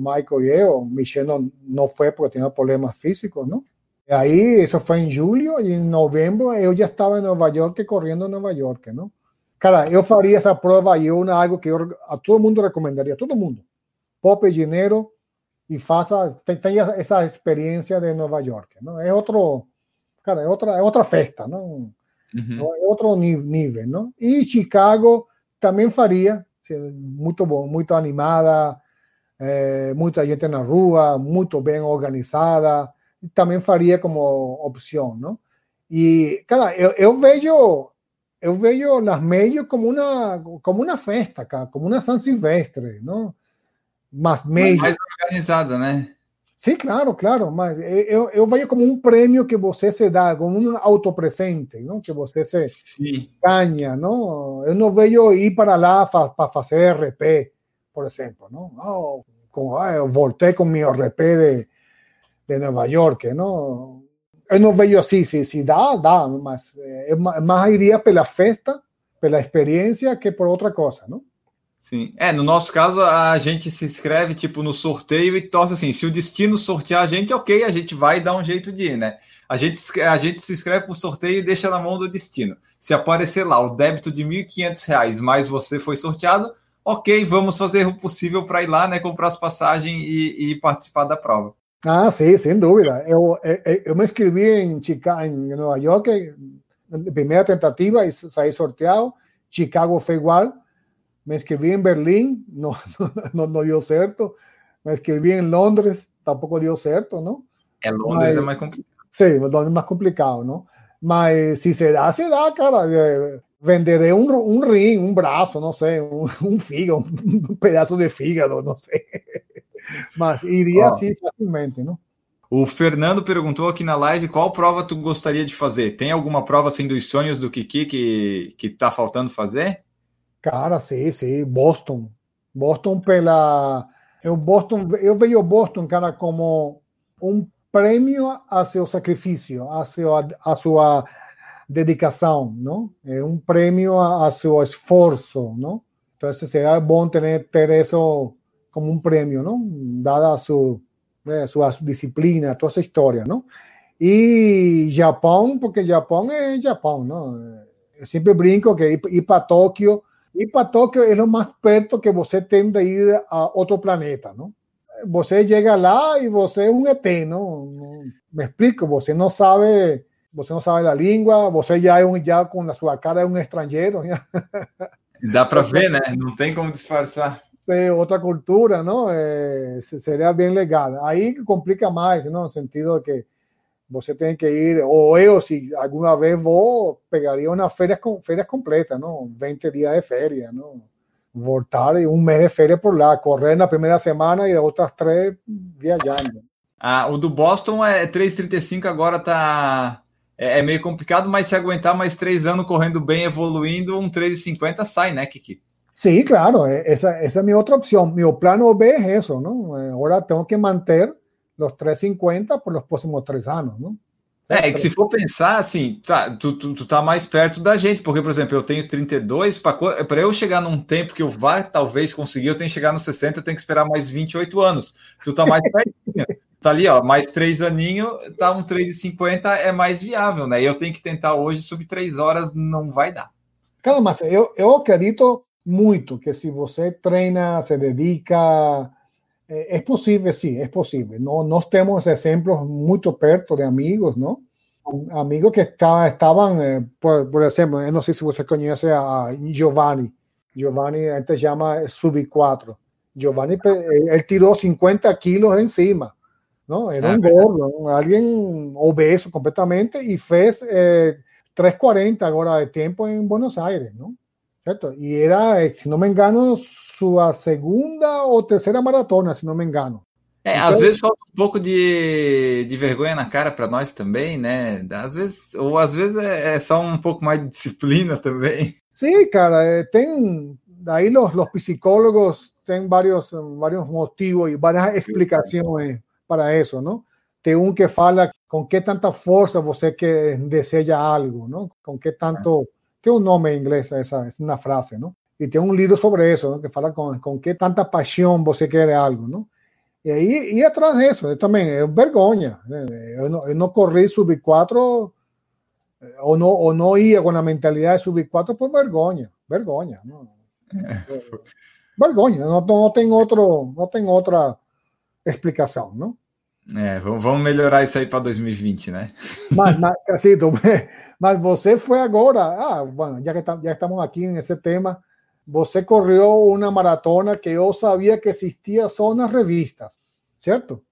Michael y yo. Michelle no, no fue porque tenía problemas físicos, ¿no? Ahí, eso fue en julio y en noviembre yo ya estaba en Nueva York corriendo en Nueva York, ¿no? Cara, yo haría esa prueba y una algo que yo a todo el mundo recomendaría, a todo el mundo. Pope dinero y faça, tenga esa experiencia de Nueva York, ¿no? Es otro, cara, es otra, es otra festa, ¿no? Uh -huh. Es otro nivel, ¿no? Y Chicago también faría, muy, muy animada, é, muita gente na rua, muito bem organizada, também faria como opção, não? E, cara, eu, eu vejo eu vejo las meios como uma como uma festa, cara, como uma São Silvestre, não? Mas meio mais organizada, né? Sim, claro, claro, mas eu, eu vejo como um prêmio que você se dá, como um autopresente, não? Que você se Sim. ganha, não? Eu não vejo ir para lá para fazer RP, por exemplo, não? Oh, como, ah, volteé con mi RP de, de Nueva York, ¿no? Eu não vejo assim, se, dá, dá, mas é, mais iria pela festa pela experiência que por outra coisa, não? Sim. É, no nosso caso, a gente se inscreve, tipo, no sorteio e torce assim, se o destino sortear a gente, ok, a gente vai dar um jeito de ir, né? A gente, a gente se inscreve o sorteio e deixa na mão do destino. Se aparecer lá o débito de R$ 1.500, mais você foi sorteado, ok, vamos fazer o possível para ir lá, né, comprar as passagens e, e, participar da prova. Ah, sim, sem dúvida. Eu, eu, eu me inscrevi em, Chicago, em Nova York, primeira tentativa e saí sorteado. Chicago foi igual me inscribí en Berlín, no, no, no, dio certo. Me inscribí en Londres, tampoco dio certo, ¿no? En Londres es más complicado. Sí, Londres es más complicado, ¿no? Mas se da, se da, cara. Venderé un, un ring, un brazo, no sé, un, un fígado, un pedazo de fígado, no sé. Mas iria assim facilmente, não? O Fernando perguntou aqui na live qual prova tu gostaria de fazer. Tem alguma prova assim dos sonhos do Kiki que, que tá faltando fazer? Cara, sim, sim, Boston. Boston pela. Eu, Boston, eu vejo Boston, cara, como um prêmio a seu sacrifício, a, seu, a sua dedicação, não? É um prêmio a, a seu esforço, não? Então, seria bom ter, ter isso como um prêmio, não? Dada a sua, né, sua disciplina, toda essa história, não? E Japão, porque Japão é Japão, não? Eu sempre brinco que ir, ir para Tóquio Ir para Tóquio é o mais perto que você tem de ir a outro planeta, não? Você chega lá e você é um ET, não? Me explico, você não sabe, você não sabe a língua, você já é um já com a sua cara é um estrangeiro. Dá para ver, né? Não tem como disfarçar. É outra cultura, não? É, seria bem legal. Aí complica mais, não? No sentido que você tem que ir, ou eu, se alguma vez vou, pegaria uma férias, férias completa, não? 20 dias de férias, não? Voltar e um mês de férias por lá, correr na primeira semana e outras três viajando. Ah, o do Boston é 3,35, agora tá. É, é, meio complicado, mas se aguentar mais três anos correndo bem, evoluindo, um 3,50 sai, né, Kiki? Sim, claro, essa, essa é a minha outra opção. Meu plano B é isso, não? Agora tenho que manter los 350 por los próximos três anos, não? É, é que se for pensar assim, tá, tu, tu, tu, tá mais perto da gente, porque, por exemplo, eu tenho 32, para eu chegar num tempo que eu vá talvez conseguir, eu tenho que chegar nos 60, eu tenho que esperar mais 28 anos. Tu tá mais pertinho tá ali, ó, mais três aninho, tá um 3,50 é mais viável, né? Eu tenho que tentar hoje sub três horas, não vai dar. calma mas eu, eu acredito muito que se você treina, se dedica, é, é possível, sim, é possível. Não, nós temos exemplos muito perto de amigos, não? Amigos que está, estavam, eh, por, por, exemplo, eu não sei se você conhece a Giovanni. Giovanni, a gente chama Sub 4. Giovanni, eh, ele tirou 50 quilos em cima. ¿No? Era un gordo, alguien obeso completamente y fez eh, 340 ahora de tiempo en Buenos Aires, ¿no? ¿Cierto? Y era, eh, si no me engano, sua segunda ou terceira maratona, se não me engano. É, então, às vezes falta um pouco de, de vergonha na cara para nós também, né? Às vezes, ou às vezes é, é, só um pouco mais de disciplina também. Sim, cara, é, tem daí os, os psicólogos têm vários vários motivos e várias explicações para isso, não? Tem um que fala com que tanta força você que deseja algo, não? Com que tanto tem um nome em inglês essa, essa frase, não? y tiene un libro sobre eso, ¿no? que fala con, con qué tanta pasión você quer algo, ¿no? Y ahí, y atrás de eso, también es vergonha. Yo no, eu não corri sub 4 o no, o no ia con la mentalidad de sub 4 por vergonha, vergonha, ¿no? vergonha, não, não tem outro, não tem outra explicação, não? É, vamos melhorar isso aí para 2020, né? Mas, mas, Cacito, mas você foi agora, ah, bueno, já que já estamos aqui nesse tema, você correu uma maratona que eu sabia que existia só nas revistas, certo?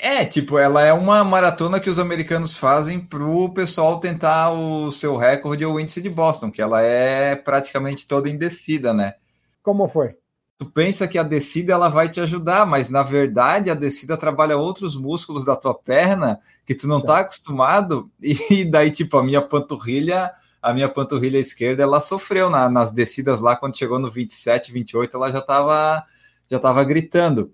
É, tipo, ela é uma maratona que os americanos fazem para o pessoal tentar o seu recorde ou índice de Boston, que ela é praticamente toda em descida, né? Como foi? Tu pensa que a descida ela vai te ajudar, mas na verdade a descida trabalha outros músculos da tua perna que tu não tá acostumado, e daí, tipo, a minha panturrilha a minha panturrilha esquerda ela sofreu na, nas descidas lá quando chegou no 27, 28, ela já estava já tava gritando.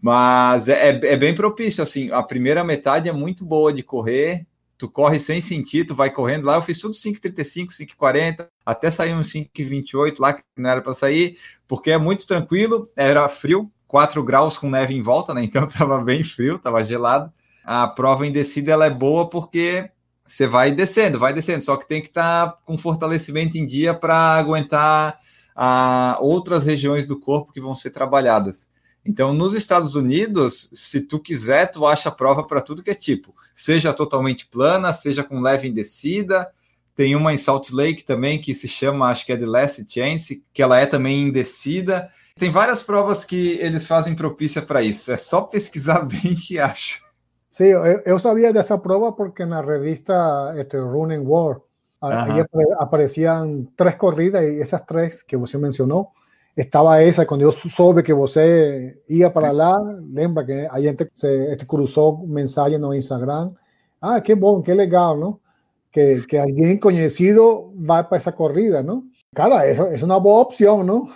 Mas é, é, é, bem propício, assim, a primeira metade é muito boa de correr, tu corre sem sentir, tu vai correndo lá. Eu fiz tudo 5,35, 5,40, até sair uns 5,28 lá, que não era para sair, porque é muito tranquilo, era frio, 4 graus com neve em volta, né? Então tava bem frio, tava gelado. A prova em descida ela é boa porque você vai descendo, vai descendo, só que tem que estar tá com fortalecimento em dia para aguentar a ah, outras regiões do corpo que vão ser trabalhadas. Então, nos Estados Unidos, se tu quiser, tu acha prova para tudo que é tipo, seja totalmente plana, seja com leve em descida. Tem uma em Salt Lake também que se chama, acho que é The Last Chance, que ela é também em descida. Tem várias provas que eles fazem propícia para isso. É só pesquisar bem que acha. Sim, eu, eu sabia dessa prova porque na revista este, Running World aí apareciam três corridas e essas três que você mencionou estava essa, quando eu soube que você ia para lá, lembra que a gente se cruzou mensagem no Instagram. Ah, que bom, que legal, não? Que, que alguém conhecido vai para essa corrida, não? Cara, eso é uma boa opção, não?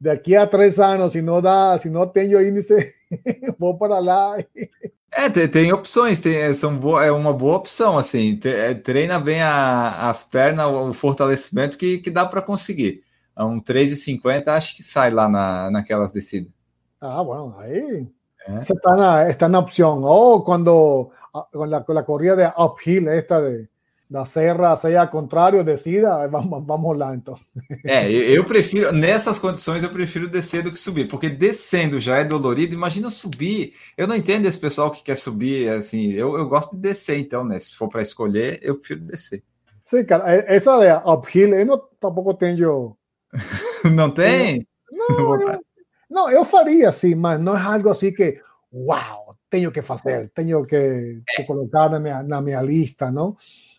De aqui a três anos, se não dá, se não tenho índice, vou para lá. É, tem, tem opções, tem, são boa, é uma boa opção, assim, treina bem a, as pernas, o fortalecimento que, que dá para conseguir a um 3,50 acho que sai lá na, naquelas descidas. Ah, bueno, ahí é. está, na, está na opção. Ou quando com a, com a corrida de uphill, esta de, da serra, seja contrário, descida, vamos, vamos lá então. É, eu prefiro, nessas condições, eu prefiro descer do que subir, porque descendo já é dolorido, imagina subir. Eu não entendo esse pessoal que quer subir, assim, eu, eu gosto de descer, então, né? Se for para escolher, eu prefiro descer. Sim, cara, essa de uphill, eu não, tampouco tenho não tem? Não, eu, não, eu faria sim, mas não é algo assim que, uau, tenho que fazer, tenho que, que colocar na minha, na minha lista, não?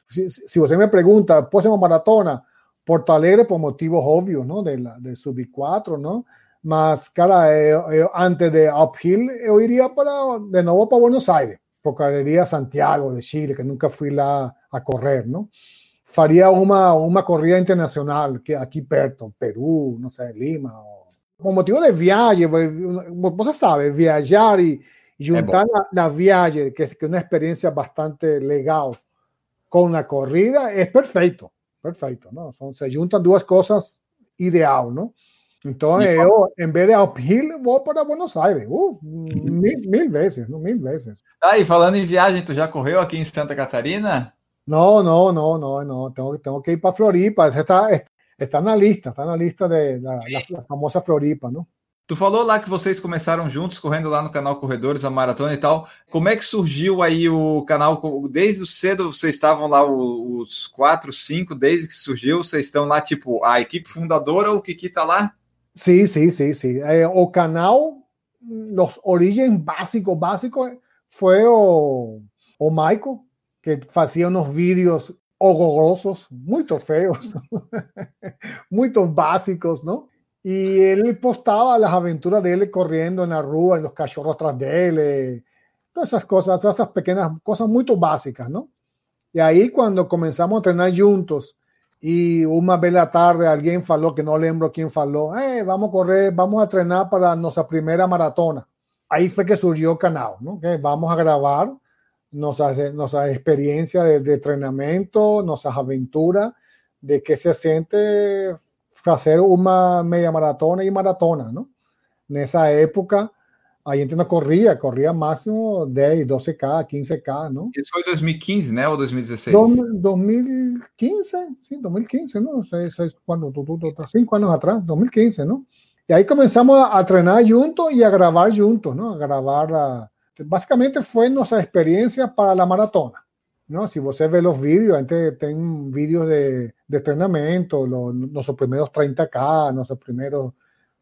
Se, se você me pergunta, próxima maratona, Porto Alegre por motivos óbvios, não? De, la, de sub 4, não? Mas, cara, eu, eu, antes de uphill, eu iria para, de novo para Buenos Aires, porque iria a Santiago de Chile, que nunca fui lá a correr, não? Faria uma, uma corrida internacional que aqui perto, Peru, não sei, Lima. Com motivo de viagem, você sabe, viajar e juntar é na, na, viagem, que é uma experiência bastante legal, com a corrida, é perfeito, perfeito, não? São, se juntam duas coisas ideal, não? Então, eu, em vez de uphill, vou para Buenos Aires. Uh, mil, mil vezes, mil vezes. Ah, e falando em viagem, tu já correu aqui em Santa Catarina? No, no, no, no, no. Tengo, tengo que ir para Floripa. Está, está na lista, está na lista de, da, da famosa Floripa, não? Tu falou lá que vocês começaram juntos, correndo lá no canal Corredores, a maratona e tal. Como é que surgiu aí o canal? Desde cedo vocês estavam lá, os quatro, cinco, desde que surgiu, vocês estão lá, tipo, a equipe fundadora, o Kiki tá lá? Sim, sim, sim, sim. É, o canal, los origens básicos, básicos, foi o, o Michael, que hacía unos vídeos horrorosos, muy feos, muy básicos, ¿no? Y él postaba las aventuras de él corriendo en la rúa, en los cachorros tras de él, eh, todas esas cosas, todas esas pequeñas cosas muy básicas, ¿no? Y ahí cuando comenzamos a entrenar juntos y una vez la tarde alguien faló, que no lembro quién faló, eh, vamos a correr, vamos a entrenar para nuestra primera maratona. Ahí fue que surgió canal, ¿no? Que vamos a grabar nossas, nossa experiência de, de treinamento, nossas aventuras, de que se sente fazer uma meia maratona e maratona, não? Nessa época, a gente não corria, corria máximo 10, 12K, 15K, não? Isso foi 2015, né, ou 2016? 2015, sim, 2015, não sei, sei quando, tudo, cinco anos atrás, 2015, não? E aí começamos a treinar juntos e a gravar juntos, não? A gravar a Básicamente fue nuestra experiencia para la maratona. ¿no? Si você ve los vídeos, antes ten vídeos de, de entrenamiento, los, nuestros primeros 30K, nuestros primeros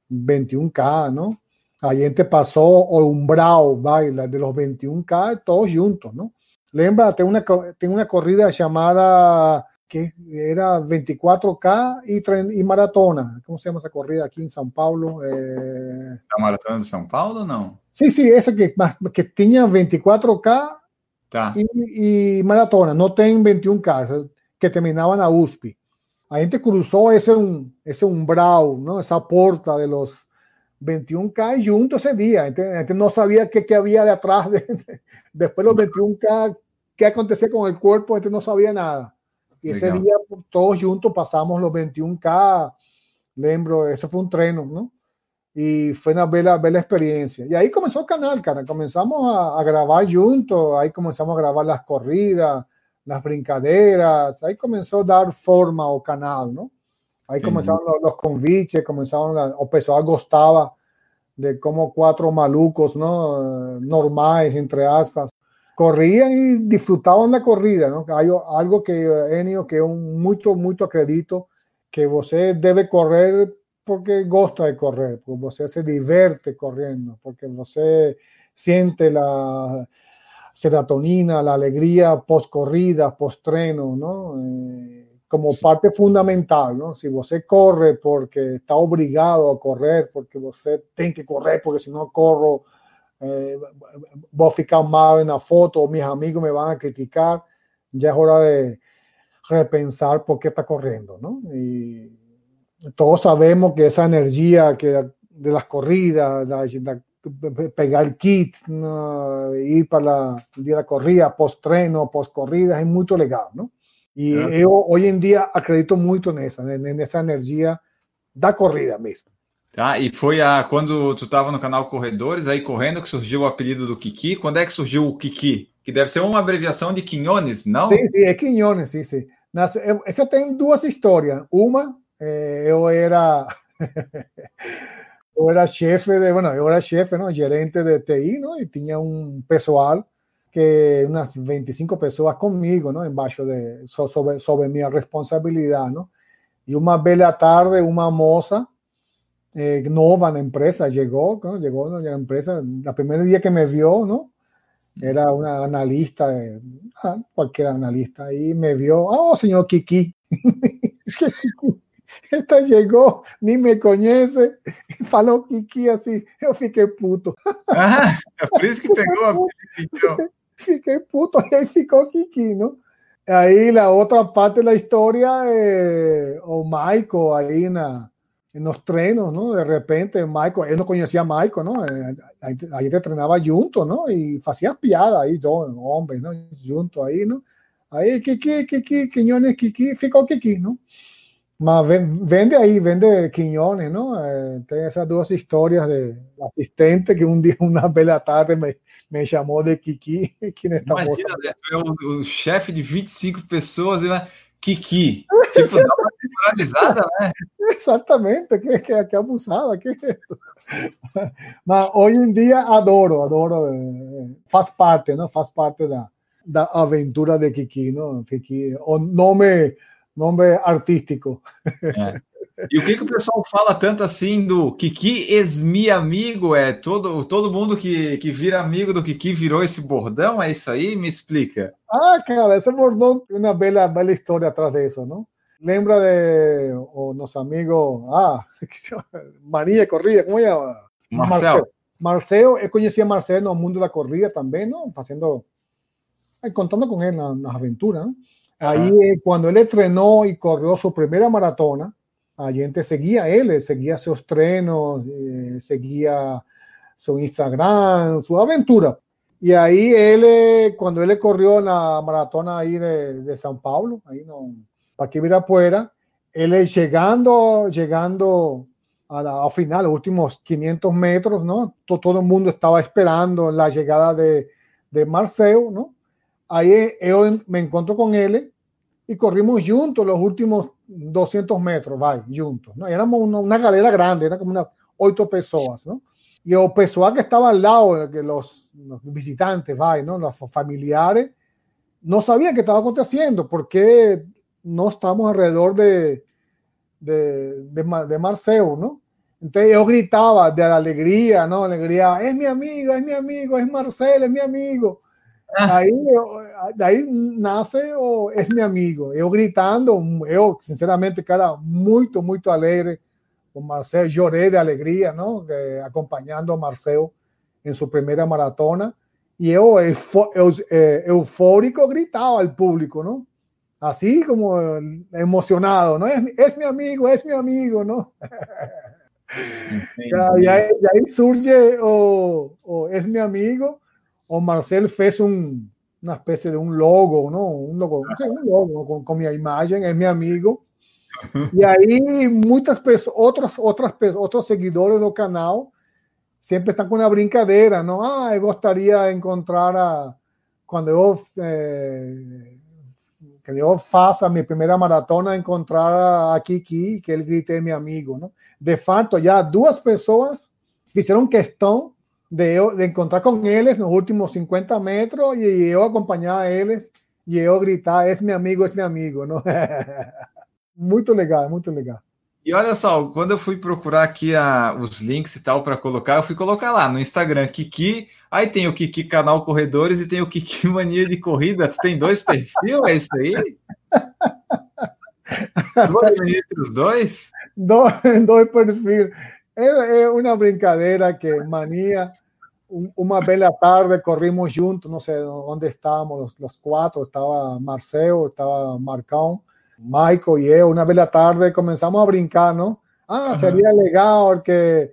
21K, ¿no? A gente pasó o umbral, baila, de los 21K, todos juntos, ¿no? Lembra, tem una, tem una corrida llamada que era 24K y, y maratona. ¿Cómo se llama esa corrida aquí en São Paulo? Eh... ¿La maratona de São Paulo no? Sí, sí, esa que, que tenía 24K y, maratona, no ten 21K, que terminaban a USP. La gente cruzó ese, ese umbral, ¿no? esa puerta de los 21K y junto ese día. La gente, no sabía qué, qué había de atrás. De, después los 21K qué acontecía con el cuerpo, este no sabía nada. Y ese día todos juntos pasamos los 21K, lembro, eso fue un treno, ¿no? Y fue una bella, bella experiencia. Y ahí comenzó el canal, cara. Comenzamos a, a grabar juntos, ahí comenzamos a grabar las corridas, las brincaderas, ahí comenzó a dar forma al canal, ¿no? Aí Entendi. começaram os, os convites, começaram a- o pessoal gostava de como quatro malucos, não, normais entre aspas, corriam e desfrutavam da corrida, não? Hay algo que Enio que eu muito muito acredito que você deve correr porque gosta de correr, porque você se diverte correndo, porque você siente la serotonina, la alegría post corrida, post treno, ¿no? Eh, como parte fundamental, ¿no? Si você corre porque está obligado a correr, porque você tem que correr, porque si no corro, eh, vou ficar mal na foto, ou mis amigos me van a criticar, ya es hora de repensar por qué está corriendo, ¿no? Y todos sabemos que esa energía que de las corridas, la- la- pegar kit, ¿no? ir para la, el día de la corrida, post treno, post corrida, es muy legal, ¿no? Y yo hoy en día acredito mucho en esa, en, en esa energía da corrida mesmo. Tá, e foi a quando tu estava no canal Corredores, aí correndo, que surgiu o apelido do Kiki. Quando é que surgiu o Kiki? Que deve ser uma abreviação de Quinones, não? Sí, sí, es Quiñones, sí, sí. Nas- eh, Essa tem duas histórias. Uma, eh, eu era eu era chefe de, bueno, eu era chefe, ¿no? gerente de TI, ¿no? E tinha um pessoal que unas 25 pessoas comigo, ¿no? Embaixo de so- sobre, sobre minha responsabilidade, ¿no? E uma bela tarde, uma moça eh, nova na empresa chegou, ¿no? Chegou na empresa, el primer dia que me vio, ¿no? Era una analista, de- ah, cualquier analista, y me vio, oh, señor Kiki. Esta llegó, ni me conoce, falou Kiki así, eu fiquei puto, Ah, por que então. fiquei puto, y ahí ficou Kiki, ¿no? Ahí la otra parte de la historia, eh, o Michael ahí na, en los trenos, ¿no? De repente, Michael, él no conocía a Michael, ¿no? Eh, Ahí, ahí te entrenaba junto, ¿no? Y hacía piada ahí, dos hombres, ¿no? Junto ahí, ¿no? Aí, Kiki, Kiki, Quiñones, Kiki, ficou Kiki, ¿no? Mas ven- vende ahí, vende Quiñones, ¿no? Eh, tem esas dos historias de asistente que un día, una bela tarde, me, me llamó de Kiki, moça. Imagina, né? Tu é o, o chefe de 25 pessoas vai, Kiki. Tipo, dá uma temporalizada, né? Exatamente, que, que, que abusada, que Mas hoje em dia adoro, adoro, eh, faz parte, não? Faz parte da, da aventura de Kiki, não? Kiki, o nome, nome artístico. E o que, que o pessoal fala tanto assim do Kiki ex-mi amigo? É todo, todo mundo que, que vira amigo do Kiki virou esse bordão? É isso aí? Me explica. Ah, cara, esse bordão tem uma bela, bela história atrás disso, não? Lembra de o nosso amigo, ah? Maria Corrida, como é? Marcel. Marcelo, eu conhecia Marcelo no mundo da corrida também, não? Fazendo, eh, contando com ele nas, nas aventuras. Aí, eh, quando ele treinou e correu sua primeira maratona, a gente seguia ele, seguia seus treinos, eh, seguia seu Instagram, sua aventura. E aí ele, quando ele correu na maratona aí de, de São Paulo, aí no aqui Virapuera, ele chegando, chegando a la- ao final, los últimos 500 metros, ¿no? To- Todo el mundo estaba esperando la llegada de, de Marcel, ¿no? Ahí yo me encuentro con él y corrimos juntos los últimos 200 metros, vai, juntos, ¿no? Éramos una, una galera grande, era como unas ocho personas, ¿no? Y el pessoal que estaba al lado, que los, visitantes, vai, ¿no? Los familiares, no sabían qué estaba aconteciendo, porque no estamos alrededor de, de, de, de Marcelo, ¿no? Entonces yo gritaba de alegría, ¿no? Alegría, es mi amigo, es mi amigo, es Marcelo, es mi amigo. Ahí, yo- ahí nace o es mi amigo. Eu gritando, eu sinceramente, cara, muito, muito alegre com Marcelo, lloré de alegria, não? Que, acompanhando a Marcelo em sua primeira maratona. Eufo- eu, eh, eufórico, gritava ao público, não? Así como emocionado, ¿no? Es, mi- es mi amigo, es mi amigo, ¿no? Ya, y ahí, y ahí surge o, o es mi amigo, o Marcel fez un, una especie de un logo, ¿no? Un logo, un logo con, con mi imagen, es mi amigo. Y ahí muchas personas, otras, otras, otros seguidores del canal siempre están con una brincadera, ¿no? Ah, me gustaría encontrar a, cuando yo, eh, que yo faça mi primera maratona, encontrar a Kiki, que él grite mi amigo, ¿no? De facto, ya dos personas hicieron questão de, de encontrar con ellos en los últimos 50 metros y yo acompañar a ellos y yo gritar, es mi amigo, es mi amigo, ¿no? muito legal, muito legal. E olha só, quando eu fui procurar aqui a, os links e tal para colocar, eu fui colocar lá no Instagram Kiki, aí tem o Kiki Canal Corredores e tem o Kiki Mania de Corrida. Tu tem dois perfis, é isso aí? tu administra os dois? Dois, dois perfis. É uma brincadeira que Mania, um, uma bela tarde, corrimos juntos, não sei onde estávamos, os, os quatro, estava Marcel, estava Marcão, Michael y yo, una bella tarde comenzamos a brincar, ¿no? Ah, sería legal que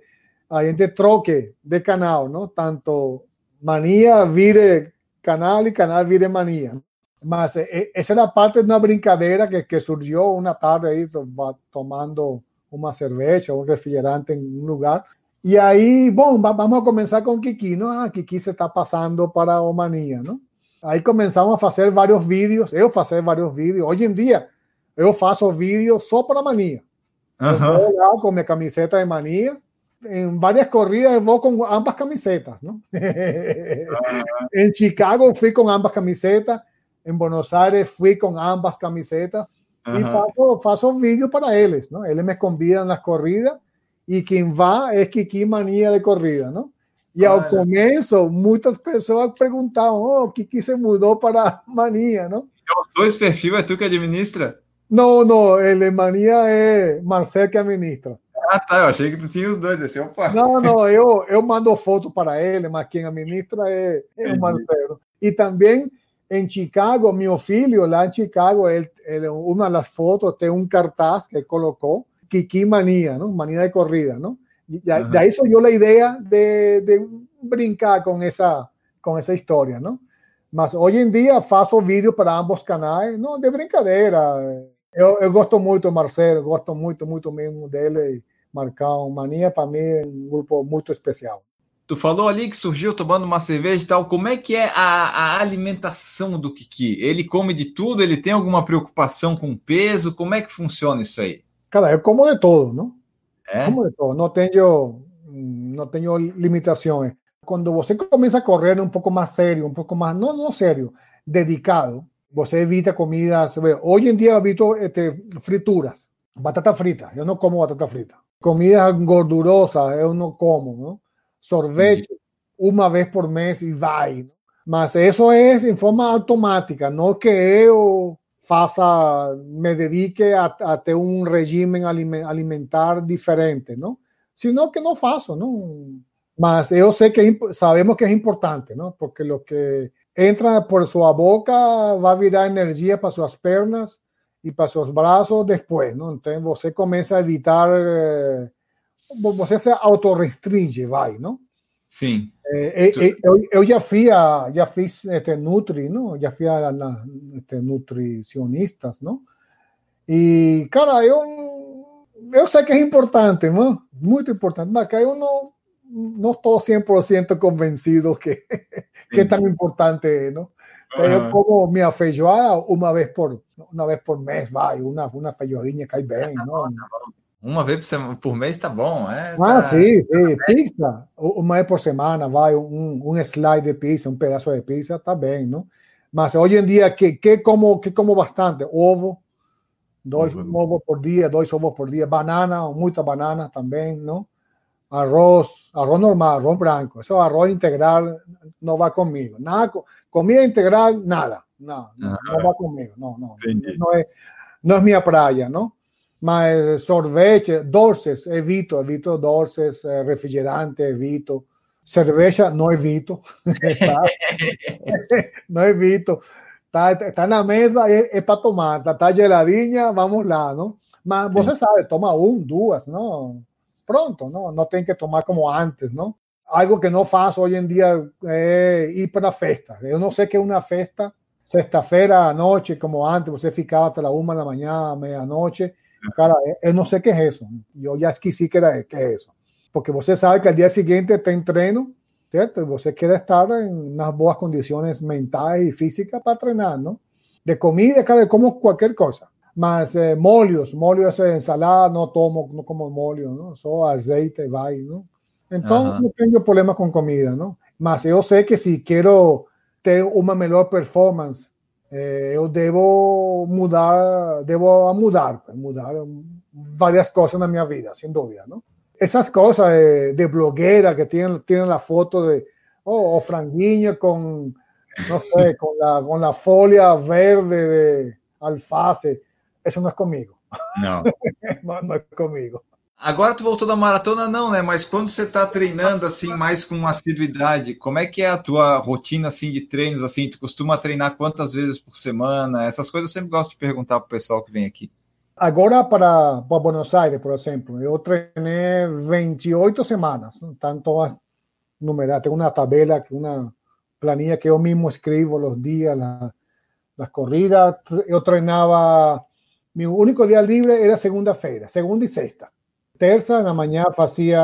hay gente troque de canal, ¿no? Tanto manía vire canal y canal vire manía. Más, eh, esa era parte de una brincadera que, que surgió una tarde ahí tomando una cerveza, un refrigerante en un lugar. Y ahí, bueno, vamos a comenzar con Kiki, ¿no? Ah, Kiki se está pasando para Omanía, ¿no? Ahí comenzamos a hacer varios vídeos, yo hacer varios vídeos. Hoy en día, eu faço vídeo só para. Eu vou com minha camiseta de mania. Em várias corridas eu vou com ambas camisetas. Não? Uhum. em Chicago fui com ambas camisetas. Em Buenos Aires fui com ambas camisetas. Ajá. faço, faço vídeo para eles, não? Eles me convidan nas corridas quem vai é que Kiki Mania de corrida, ¿no? Y ah, começo comienzo, muchas personas preguntaban, oh, Kiki se mudou para Mania, ¿no? Os dois perfil é tu que administra? Não, não. Ele Mania é es Marcel que administra. Ah, tá, eu achei que tu tinha os dois, desse assim, opa. Não, não, eu, eu mando foto para ele, mas quem administra é, é o Marcelo. E também em Chicago, meu filho, lá em Chicago, ele, ele, uma das fotos tem um cartaz que colocou Kiki Mania, não? Mania de corrida, não? E uh -huh. daí surgiu a ideia de, de brincar com essa, com essa história, não? Mas hoje em dia faço vídeo para ambos canais, não de brincadeira. Eu, eu gosto muito Marcelo, gosto muito, muito mesmo dele. Marcão, Mania, para mim, é um grupo muito especial. Tu falou ali que surgiu tomando uma cerveja e tal. Como é que é a, a, alimentação do Kiki? Ele come de tudo? Ele tem alguma preocupação com peso? Como é que funciona isso aí? Cara, eu como de todo, não? É? Como de todo. Não tenho, não tenho limitações. Quando você começa a correr um pouco mais sério, um pouco mais, não, não sério, dedicado, você evita comidas. Hoje em dia evito este, frituras, batata frita. Eu não como batata frita. Comidas gordurosas eu não como. Não? Sorvete Sim. uma vez por mês e vai. Mas isso é em forma automática, não que eu faça, me dedique a, a ter um regime alimentar diferente, não? Sino que não faço, não. Mas eu sei que sabemos que é importante, não? Porque o que entra por su boca, va a virar energía para sus piernas y para sus brazos después, ¿no? Entonces, você comienza a evitar, eh, você se autorrestringe, vai, ¿no? Sim. Eh, eh, eu, eu, já fui a, já fiz este Nutri, não? Já fui a, a este, nutricionistas, não? E, cara, eu, eu sei que é importante, não? Muito importante, mas que eu não, no estoy 100% convencido que, que es tan importante, ¿no? Yo como mi feijoada una vez por una vez por mes, vai, una una feijoadinha cai bem, ¿no? Uma vez por mês tá bom, é? Ah, tá... sim, sim. Pizza, uma vez por semana, vai, um, um slide de pizza, um pedaço de pizza, tá bem, não? Mas hoje em dia, que, que, como, que como bastante? Ovo, dois ovos por dia, dois ovos por dia, banana, muita banana também, não? arroz, arroz normal, arroz blanco, eso arroz integral no va conmigo. Nada, comida integral, nada, no, no, va conmigo, no, no, no es, no es mi playa, ¿no? Mas sorvete, dulces, evito, evito dulces, eh, refrigerante, evito. Cerveza, no evito. no evito. Está, está, en la mesa, es, es para tomar. Está, está geladinha, vamos lá, ¿no? Mas você sabe, toma um, duas, não? pronto, ¿no? No tienen que tomar como antes, ¿no? algo que no faço hoje em dia é ir para festa. Eu não sei que é uma festa sexta-feira à noite, como antes, você ficava até a uma da manhã, meia-noite. Cara, eu não sei o que é isso. Eu já esqueci que era que é isso. Porque você sabe que al dia seguinte tem treino, certo? E você quer estar em nas boas condições mentais e físicas para treinar, não? De comida, cara, como qualquer coisa. Mas eh, molhos, molhos de ensalada, não tomo, não como molho, não? Só azeite vai, não? Então, Aham. não tenho problema com comida, não? Mas eu sei que se quero ter uma melhor performance, eh, eu devo mudar, devo mudar, mudar várias coisas na minha vida, sem dúvida, não? Essas coisas de, de blogueira que tienen, tienen la foto de oh, o franguinho con, no sé, con la, con la folia verde de alface, eso no es conmigo, no, no es conmigo. Agora tu voltou da maratona, não, né? Mas quando você tá treinando assim mais com assiduidade, como é que é a tua rotina assim de treinos assim? Tu costuma treinar quantas vezes por semana? Essas coisas eu sempre gosto de perguntar pro pessoal que vem aqui. Agora para, para Buenos Aires, por exemplo, eu treinei 28 semanas, ¿no? están todas numeradas, tengo una tabela, una planilla que yo mismo escribo los días, la- las corridas, yo treinava, mi único día libre era segunda-feira, segunda y sexta. Terça, na manhã fazia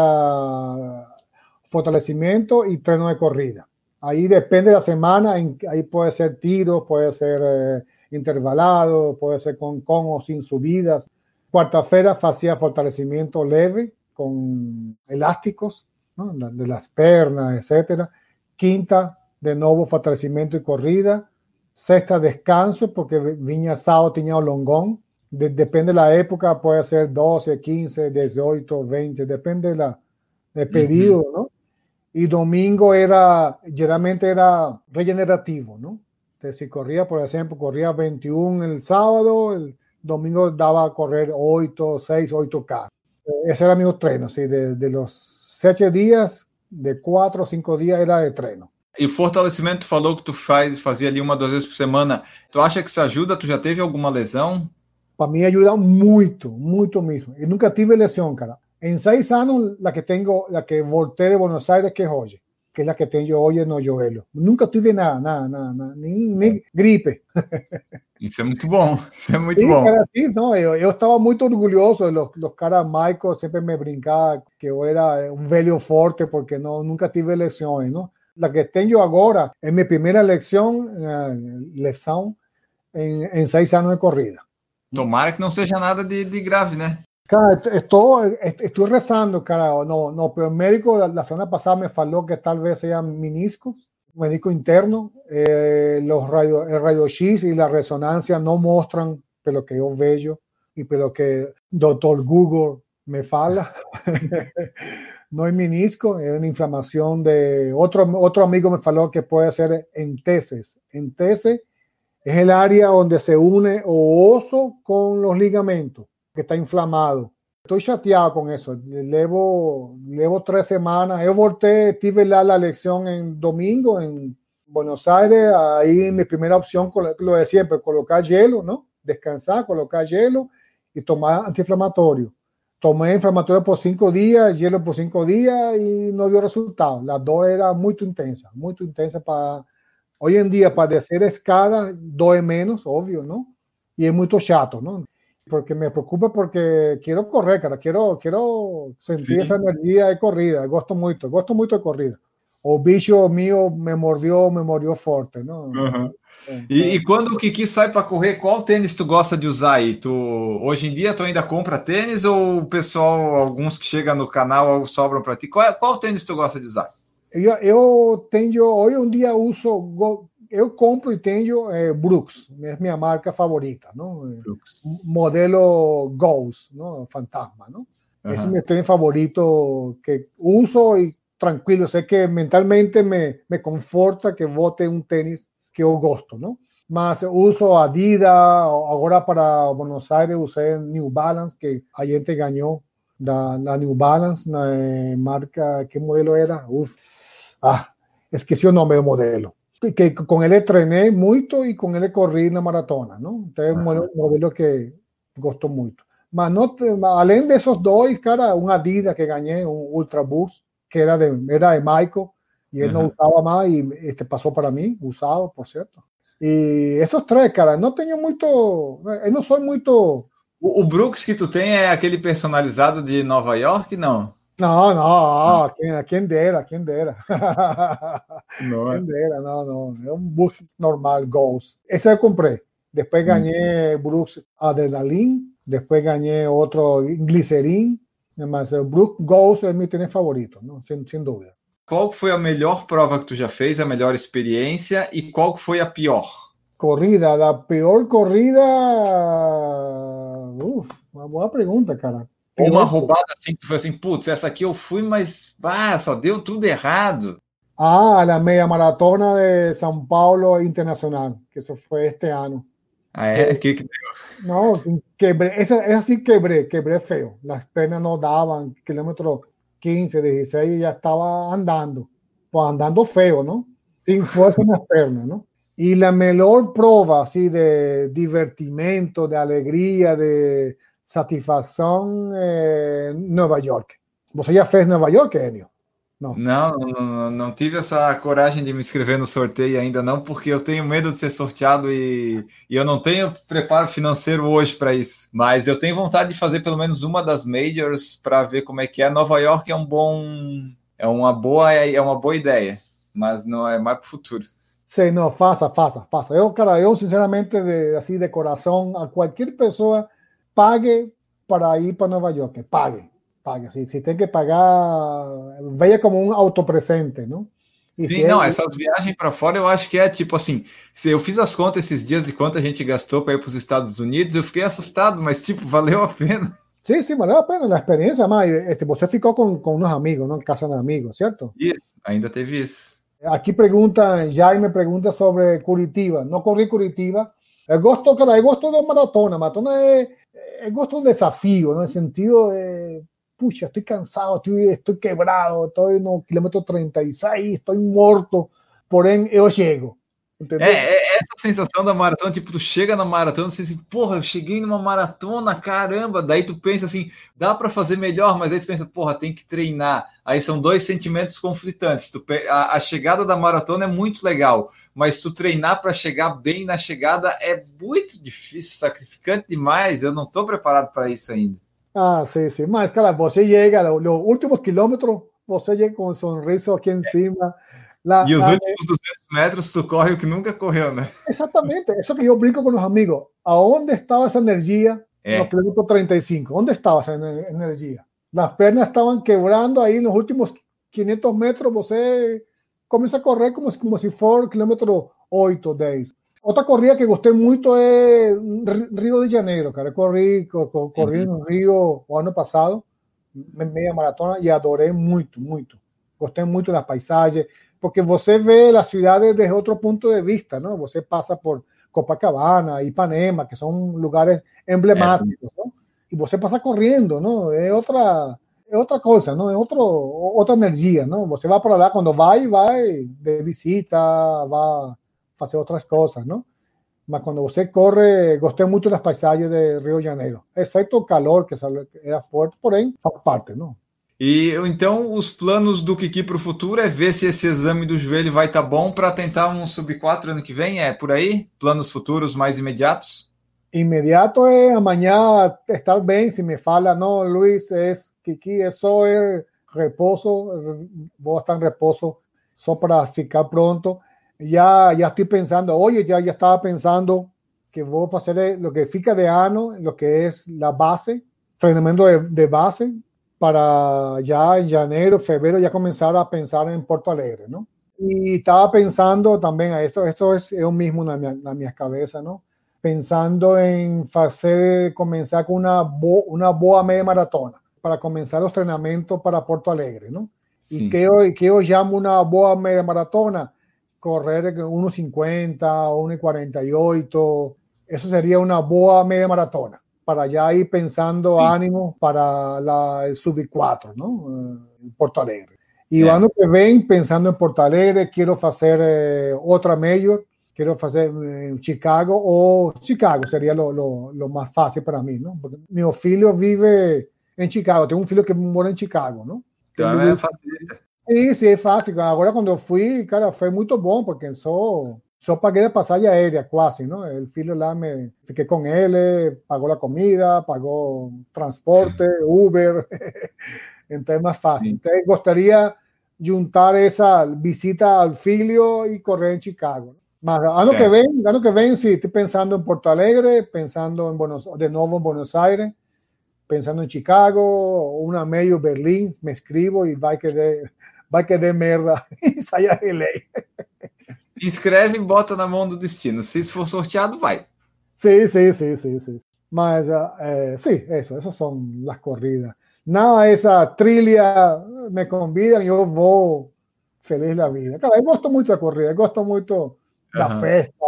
fortalecimento y treino de corrida. Ahí depende de la semana, en- ahí puede ser tiro, puede ser eh, intervalado, puede ser con, con o sin subidas. Cuarta-feira hacía fortalecimiento leve con elásticos. La- de las pernas, etcétera. Quinta, de nuevo fortalecimiento y corrida. Sexta, descanso, porque Viña Sao tenía longón. De- depende de la época, puede ser 12, 15, 18, 20, depende de la, del pedido, ¿no? Y domingo era, generalmente era regenerativo, ¿no? Entonces, si corría, por ejemplo, corría 21 el sábado, el domingo daba a correr 8, 6, 8K. Eh, Ese era mi treino, sí, de, de los 7 días, de 4 o 5 días era de treino. E o fortalecimento tu falou que tu faz, fazia ali uma, duas vezes por semana. Tu acha que isso ajuda? Tu já teve alguma lesão? Para mí ayuda mucho, mucho mismo. Y nunca tuve lesión, cara. En seis años, la que tengo, la que volteé de Buenos Aires, que es hoy, que es la que tengo hoy en Joelo. Nunca tuve nada, nada, nada, ni, ni gripe. Isso é muito bom. Isso é muito Sí, bom. cara, no, estaba muy orgulloso. Los, los caras Michael siempre me brincaban que yo era un velho forte porque no, nunca tuve lesiones, ¿no? La que tengo ahora es mi primera lección, eh, lesión en, en seis años de corrida. Tomara que não seja nada de, de grave, né? Cara, est- estoy, est- estoy rezando, cara. No, no, pero el médico la, semana pasada me faló que tal vez sean meniscos, médico interno. Eh, los radio, el radio X y la resonancia no muestran pelo que yo veo y pelo que doctor Google me fala. no es menisco, es una inflamación de otro, otro amigo me faló que puede ser enteses. Enteses es el área donde se une o oso con los ligamentos, que está inflamado. Estoy chateado con eso. Llevo, llevo tres semanas. Yo volteé, tuve la, la lección en domingo en Buenos Aires. Ahí mi primera opción, lo de siempre, colocar hielo, ¿no? Descansar, colocar hielo y tomar antiinflamatorio. Tomé inflamatorio por cinco días, hielo por cinco días y no dio resultado. La dor era muy intensa, muy intensa para Hoy en día, para hacer escala, doy menos, obvio, ¿no? Y es muy chato, ¿no? Porque me preocupa porque quiero correr, cara. Quiero, quiero sentir Sí. esa energía de corrida. Gosto mucho, gosto mucho de corrida. O bicho mío me mordió, me mordió fuerte, ¿no? Uhum. É, E, e quando o Kiki sai para correr, qual tênis tu gosta de usar aí? Tu, hoje em dia tu ainda compra tênis ou o pessoal, alguns que chegam no canal sobram para ti? Qual, qual tênis tu gosta de usar? Eu, eu tenho, hoje um dia uso, eu compro e tenho eh, Brooks, é minha marca favorita, não? Modelo Ghost, não? Fantasma, não? Es Uhum. mi tren favorito que uso y tranquilo. Sé que mentalmente me, me conforta que vote un tenis que yo gosto, ¿no? Más uso Adidas, ahora para Buenos Aires usé New Balance, que a gente ganó la, la New Balance, la eh, marca, ¿qué modelo era? Uf, Ah, esqueci o nome do modelo. Que, com ele treinei muito e com ele corri na maratona, não? Então é um uhum. modelo que gosto muito. Mas não, além desses dois, cara, um Adidas que ganhei, um Ultraboost, que era de, era de Michael, e ele uhum. não usava mais, e este passou para mim, usado, por certo. E esses três, cara, não tenho muito. Eu eh, não sou muito. O, o Brooks que tu tem é aquele personalizado de Nova York, não? Não, não, ah. quem, quem dera, quem dera. Não, quem dera, não, não. É um Brooks normal, Ghost. Esse eu comprei. Depois ganhei hum. Brooks Adrenaline, depois ganhei outro Glycerin, mas o Brooks Ghost é meu tênis favorito, não? Sem, sem dúvida. Qual foi a melhor prova que tu já fez, a melhor experiência e qual foi a pior? Corrida, a pior corrida. Uf, uma boa pergunta, cara. Uma roubada assim que foi assim, putz, essa aqui eu fui, mas ah, só deu tudo errado. Ah, a meia maratona de São Paulo Internacional, que isso foi este ano. Ah, é? O que, que deu? Não, quebrei, essa, essa sim quebrei, quebrei feio. As pernas não davam, quilômetro 15, 16 ya estaba andando, pues andando feo, ¿no? Sin fuerza en las piernas, ¿no? Y la mejor prueba así de divertimento, de alegría, de satisfacción, eh, Nueva York. Você já fez Nova York, Enio? Não. Não, não, não, tive essa coragem de me inscrever no sorteio ainda não, porque eu tenho medo de ser sorteado e, e eu não tenho preparo financeiro hoje para isso. Mas eu tenho vontade de fazer pelo menos uma das majors para ver como é que é. Nova York é um bom, é uma boa, é uma boa ideia, mas não é mais para o futuro. Sim, não, faça, faça, faça. Eu, cara, eu sinceramente, de, assim, de coração, a qualquer pessoa pague para ir para Nova York, pague paga. Se, se tem que pagar, veja como um autopresente, não? E Sim, não, essas viagens para fora eu acho que é tipo assim. Se eu fiz as contas esses dias de quanto a gente gastou para ir para os Estados Unidos, eu fiquei assustado, mas tipo, valeu a pena. Sim, sim, valeu a pena a experiência, mas este, você ficou com, com uns amigos, não? Casa de amigos, certo? Isso, ainda teve isso. Aqui pergunta, Jaime pergunta sobre Curitiba. Não corri Curitiba. Eu gosto, cara, eu gosto da maratona. Maratona é, eu gosto do desafio, no sentido de pucha, estoy cansado, estoy, estoy quebrado, estoy en el kilómetro 36, estoy morto, porém eu chego. Entendeu? É, é, essa sensação da maratona, tipo, tu chega na maratona, você assim, porra, eu cheguei numa maratona, caramba. Daí tu pensa assim, dá para fazer melhor, mas aí tu pensa, porra, tem que treinar. Aí são dois sentimentos conflitantes. Tu, a, a chegada da maratona é muito legal, mas tu treinar para chegar bem na chegada é muito difícil, sacrificante demais. Eu não tô preparado para isso ainda. Ah, sí, sí. Más, claro, você llega, los, los últimos kilómetros, você llega com um sorriso aqui em cima e os últimos 200 metros tu corre o que nunca correu, né? Exatamente, isso que eu brinco com os amigos. aonde estava essa energia energía? É. Eh. Los 35. onde estava essa energia as pernas estavam quebrando aí nos últimos 500 metros. você começa a correr como, como se for quilômetro 8, 10. Outra corrida que gostei muito é Rio de Janeiro, cara. Eu corri, corri no Rio o ano passado, meia maratona, e adorei muito, muito. Gostei muito das paisagens, porque você ve las ciudades desde otro punto de vista, ¿no? Você pasa por Copacabana, Ipanema, que son lugares emblemáticos, ¿no? Y você pasa corriendo, ¿no? Es otra, es otra cosa, ¿no? Es otro, otra energía, ¿no? Você va por allá cuando va y va de visita, va hacer otras cosas, ¿no? Mas cuando você corre, gosté mucho las paisajes de de Janeiro, exceto o calor, que era forte, porém faz parte, não? E então os planos do Kiki para o futuro é ver se esse exame do joelho vai estar tá bom para tentar um sub 4 ano que vem? É por aí? Planos futuros mais imediatos? Imediato é amanhã estar bem. Se me fala, não, Luiz, é Kiki, é só é repouso, vou estar em repouso só para ficar pronto ya, ya estoy pensando, oye, ya, ya estaba pensando que voy a hacer lo que fica de ano, lo que es la base, fenómeno de, de, base, para ya en enero, febrero, ya comenzar a pensar en Porto Alegre, ¿no? Y estaba pensando también, esto, esto es yo mismo en mi, mi cabeza, ¿no? Pensando en hacer, comenzar con una, bo, una boa media maratona para comenzar los entrenamientos para Porto Alegre, ¿no? Sí. Y que yo, que yo llamo una boa media maratona, correr 1.50 o 1.48, eso sería una boa media maratona, para ya ir pensando sí. ánimo para la, el sub 4, ¿no? En Porto Alegre. Y yeah. que vem, pensando en Porto Alegre, quiero hacer eh, otra mayor, quiero hacer eh, Chicago o Chicago sería lo, lo, lo, más fácil para mí, ¿no? Porque mi filho vive en Chicago, tengo un filho que mora en Chicago, ¿no? Então é facilita. Sim, sim, é fácil. Agora, quando eu fui, cara, foi muito bom, porque só, só paguei a passagem aérea, quase, não? O filho lá, me fiquei com ele, pagou a comida, pagou transporte, Uber, é mais fácil. Gostaria de juntar essa visita ao filho e correr em Chicago. Mas ano que vem, ano que vem, sim, estou pensando em Porto Alegre, pensando em Buenos, de novo em Buenos Aires, pensando em Chicago, uma meio Berlim, me escrevo e vai que dê, vai que dê merda e saia Inscreve e bota na mão do destino. Se for sorteado, vai. Sim, sim, sim, sim, sim. Mas, eh, sim, isso, essas são as corridas. Nada, essa trilha me convidam e eu vou feliz da vida. Cara, eu gosto muito da corrida, eu gosto muito da uhum. festa,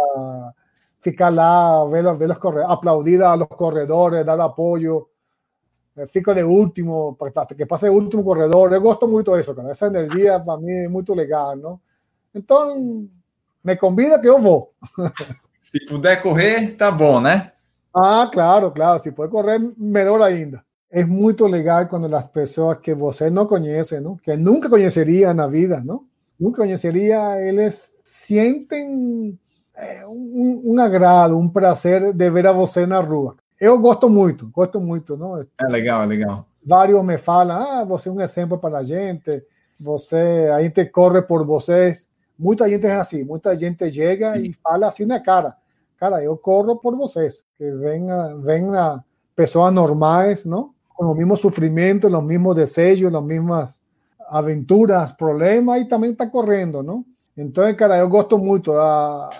ficar lá, ver, ver los corredores, aplaudir a los corredores, dar apoyo. Fico de último, para que pase el último corredor. Eu gosto muito disso, cara. Essa energia para mim é muito legal, não? Então, me convida que eu vou. Se puder correr, tá bom, né? Ah, claro, claro. Se puder correr, melhor ainda. É muito legal quando as pessoas que você não conhece, não? que nunca conheceria na vida, não? nunca conheceria, eles sentem é, um, um, agrado, um prazer de ver a você na rua. Eu gosto muito, gosto muito, não? É legal, é legal. Vários me falam, ah, você é um exemplo para a gente, você, a gente corre por vocês. Muita gente é assim, muita gente chega Sim. e fala assim na cara, cara, eu corro por vocês, que venha, venha pessoas normais, não? Com o mesmo sofrimento, os mesmos desejos, as mesmas aventuras, problemas e também está correndo, não? Então, cara, eu gosto muito. A,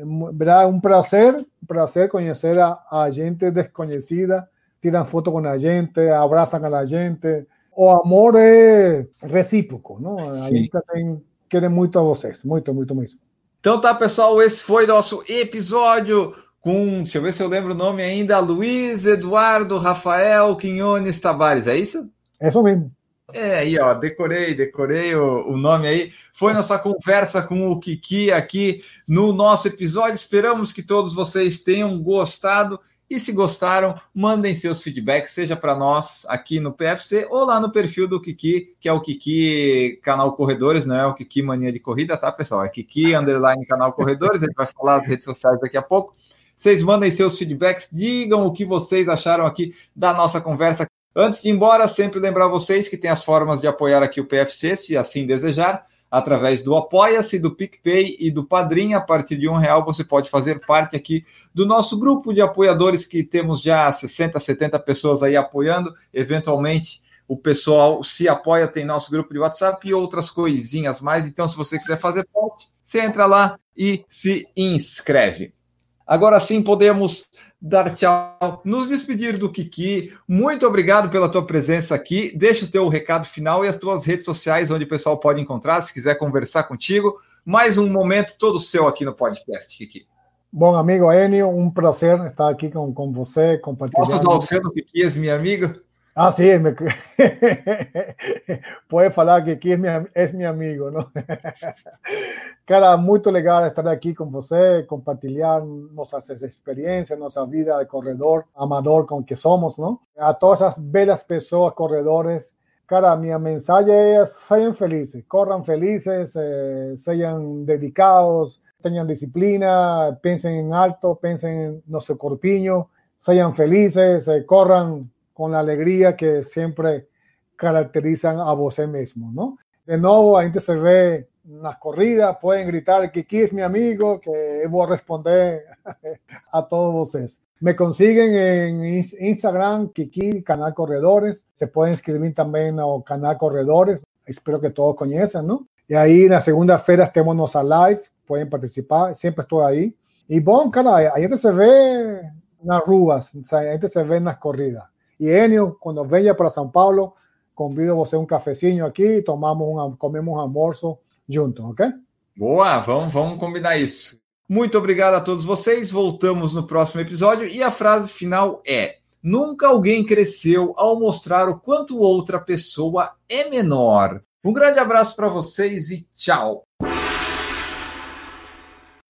é um prazer, prazer conhecer a, a gente desconhecida, tiram foto com a gente, abraçam a gente. O amor é recíproco, não? A gente tem, quer muito a vocês, muito, muito mesmo. Então tá, pessoal, esse foi nosso episódio com, deixa eu ver se eu lembro o nome ainda, Luiz Eduardo Rafael Quinones Tavares, é isso? É isso mesmo. É, aí, ó, decorei, decorei o, o, nome aí. Foi nossa conversa com o Kiki aqui no nosso episódio. Esperamos que todos vocês tenham gostado. E se gostaram, mandem seus feedbacks, seja para nós aqui no PFC ou lá no perfil do Kiki, que é o Kiki Canal Corredores, não é o Kiki Mania de Corrida, tá, pessoal? É Kiki Underline Canal Corredores, ele vai falar as redes sociais daqui a pouco. Vocês mandem seus feedbacks, digam o que vocês acharam aqui da nossa conversa. Antes de ir embora, sempre lembrar vocês que tem as formas de apoiar aqui o PFC, se assim desejar, através do Apoia-se, do PicPay e do Padrim. A partir de um real você pode fazer parte aqui do nosso grupo de apoiadores, que temos já 60, 70 pessoas aí apoiando. Eventualmente, o pessoal se apoia, tem nosso grupo de WhatsApp e outras coisinhas mais. Então, se você quiser fazer parte, você entra lá e se inscreve. Agora sim podemos dar tchau, nos despedir do Kiki. Muito obrigado pela tua presença aqui. Deixa o teu recado final e as tuas redes sociais onde o pessoal pode encontrar, se quiser conversar contigo. Mais um momento todo seu aqui no podcast, Kiki. Bom, amigo Enio, um prazer estar aqui com, com você, compartilhando. Posso usar o seu no Kiki, és meu amigo? Ah, sí, me... puede falar que aqui é meu amigo, não? Cara, muito legal estar aqui com você, compartilhar nossas experiências, nossa vida de corredor amador com que somos, não? A todas as belas pessoas, corredores, cara, minha mensagem é sejam felizes, corram felizes, eh, dedicados, tenham disciplina, pensem em alto, pensem no seu corpinho, sejam felizes, eh, corram con la alegría que siempre caracterizan a vos mismo, ¿no? De nuevo, a gente se ve las corridas, pueden gritar, Kiki es mi amigo, que voy a responder a todos vosotros. Me consiguen en Instagram, Kiki, Canal Corredores. Se pueden inscribir también al Canal Corredores. Espero que todos conozcan, ¿no? Y ahí en la segunda feira estemos a live, pueden participar, siempre estoy ahí. Y bueno, cara, ahí se ve las ruas, ahí se ve en las corridas. E Enio, quando venha para São Paulo, convido você um cafezinho aqui, tomamos um, comemos um almoço junto, ok? Boa, vamos, vamos combinar isso. Muito obrigado a todos vocês. Voltamos no próximo episódio e a frase final é: Nunca alguém cresceu ao mostrar o quanto outra pessoa é menor. Um grande abraço para vocês e tchau.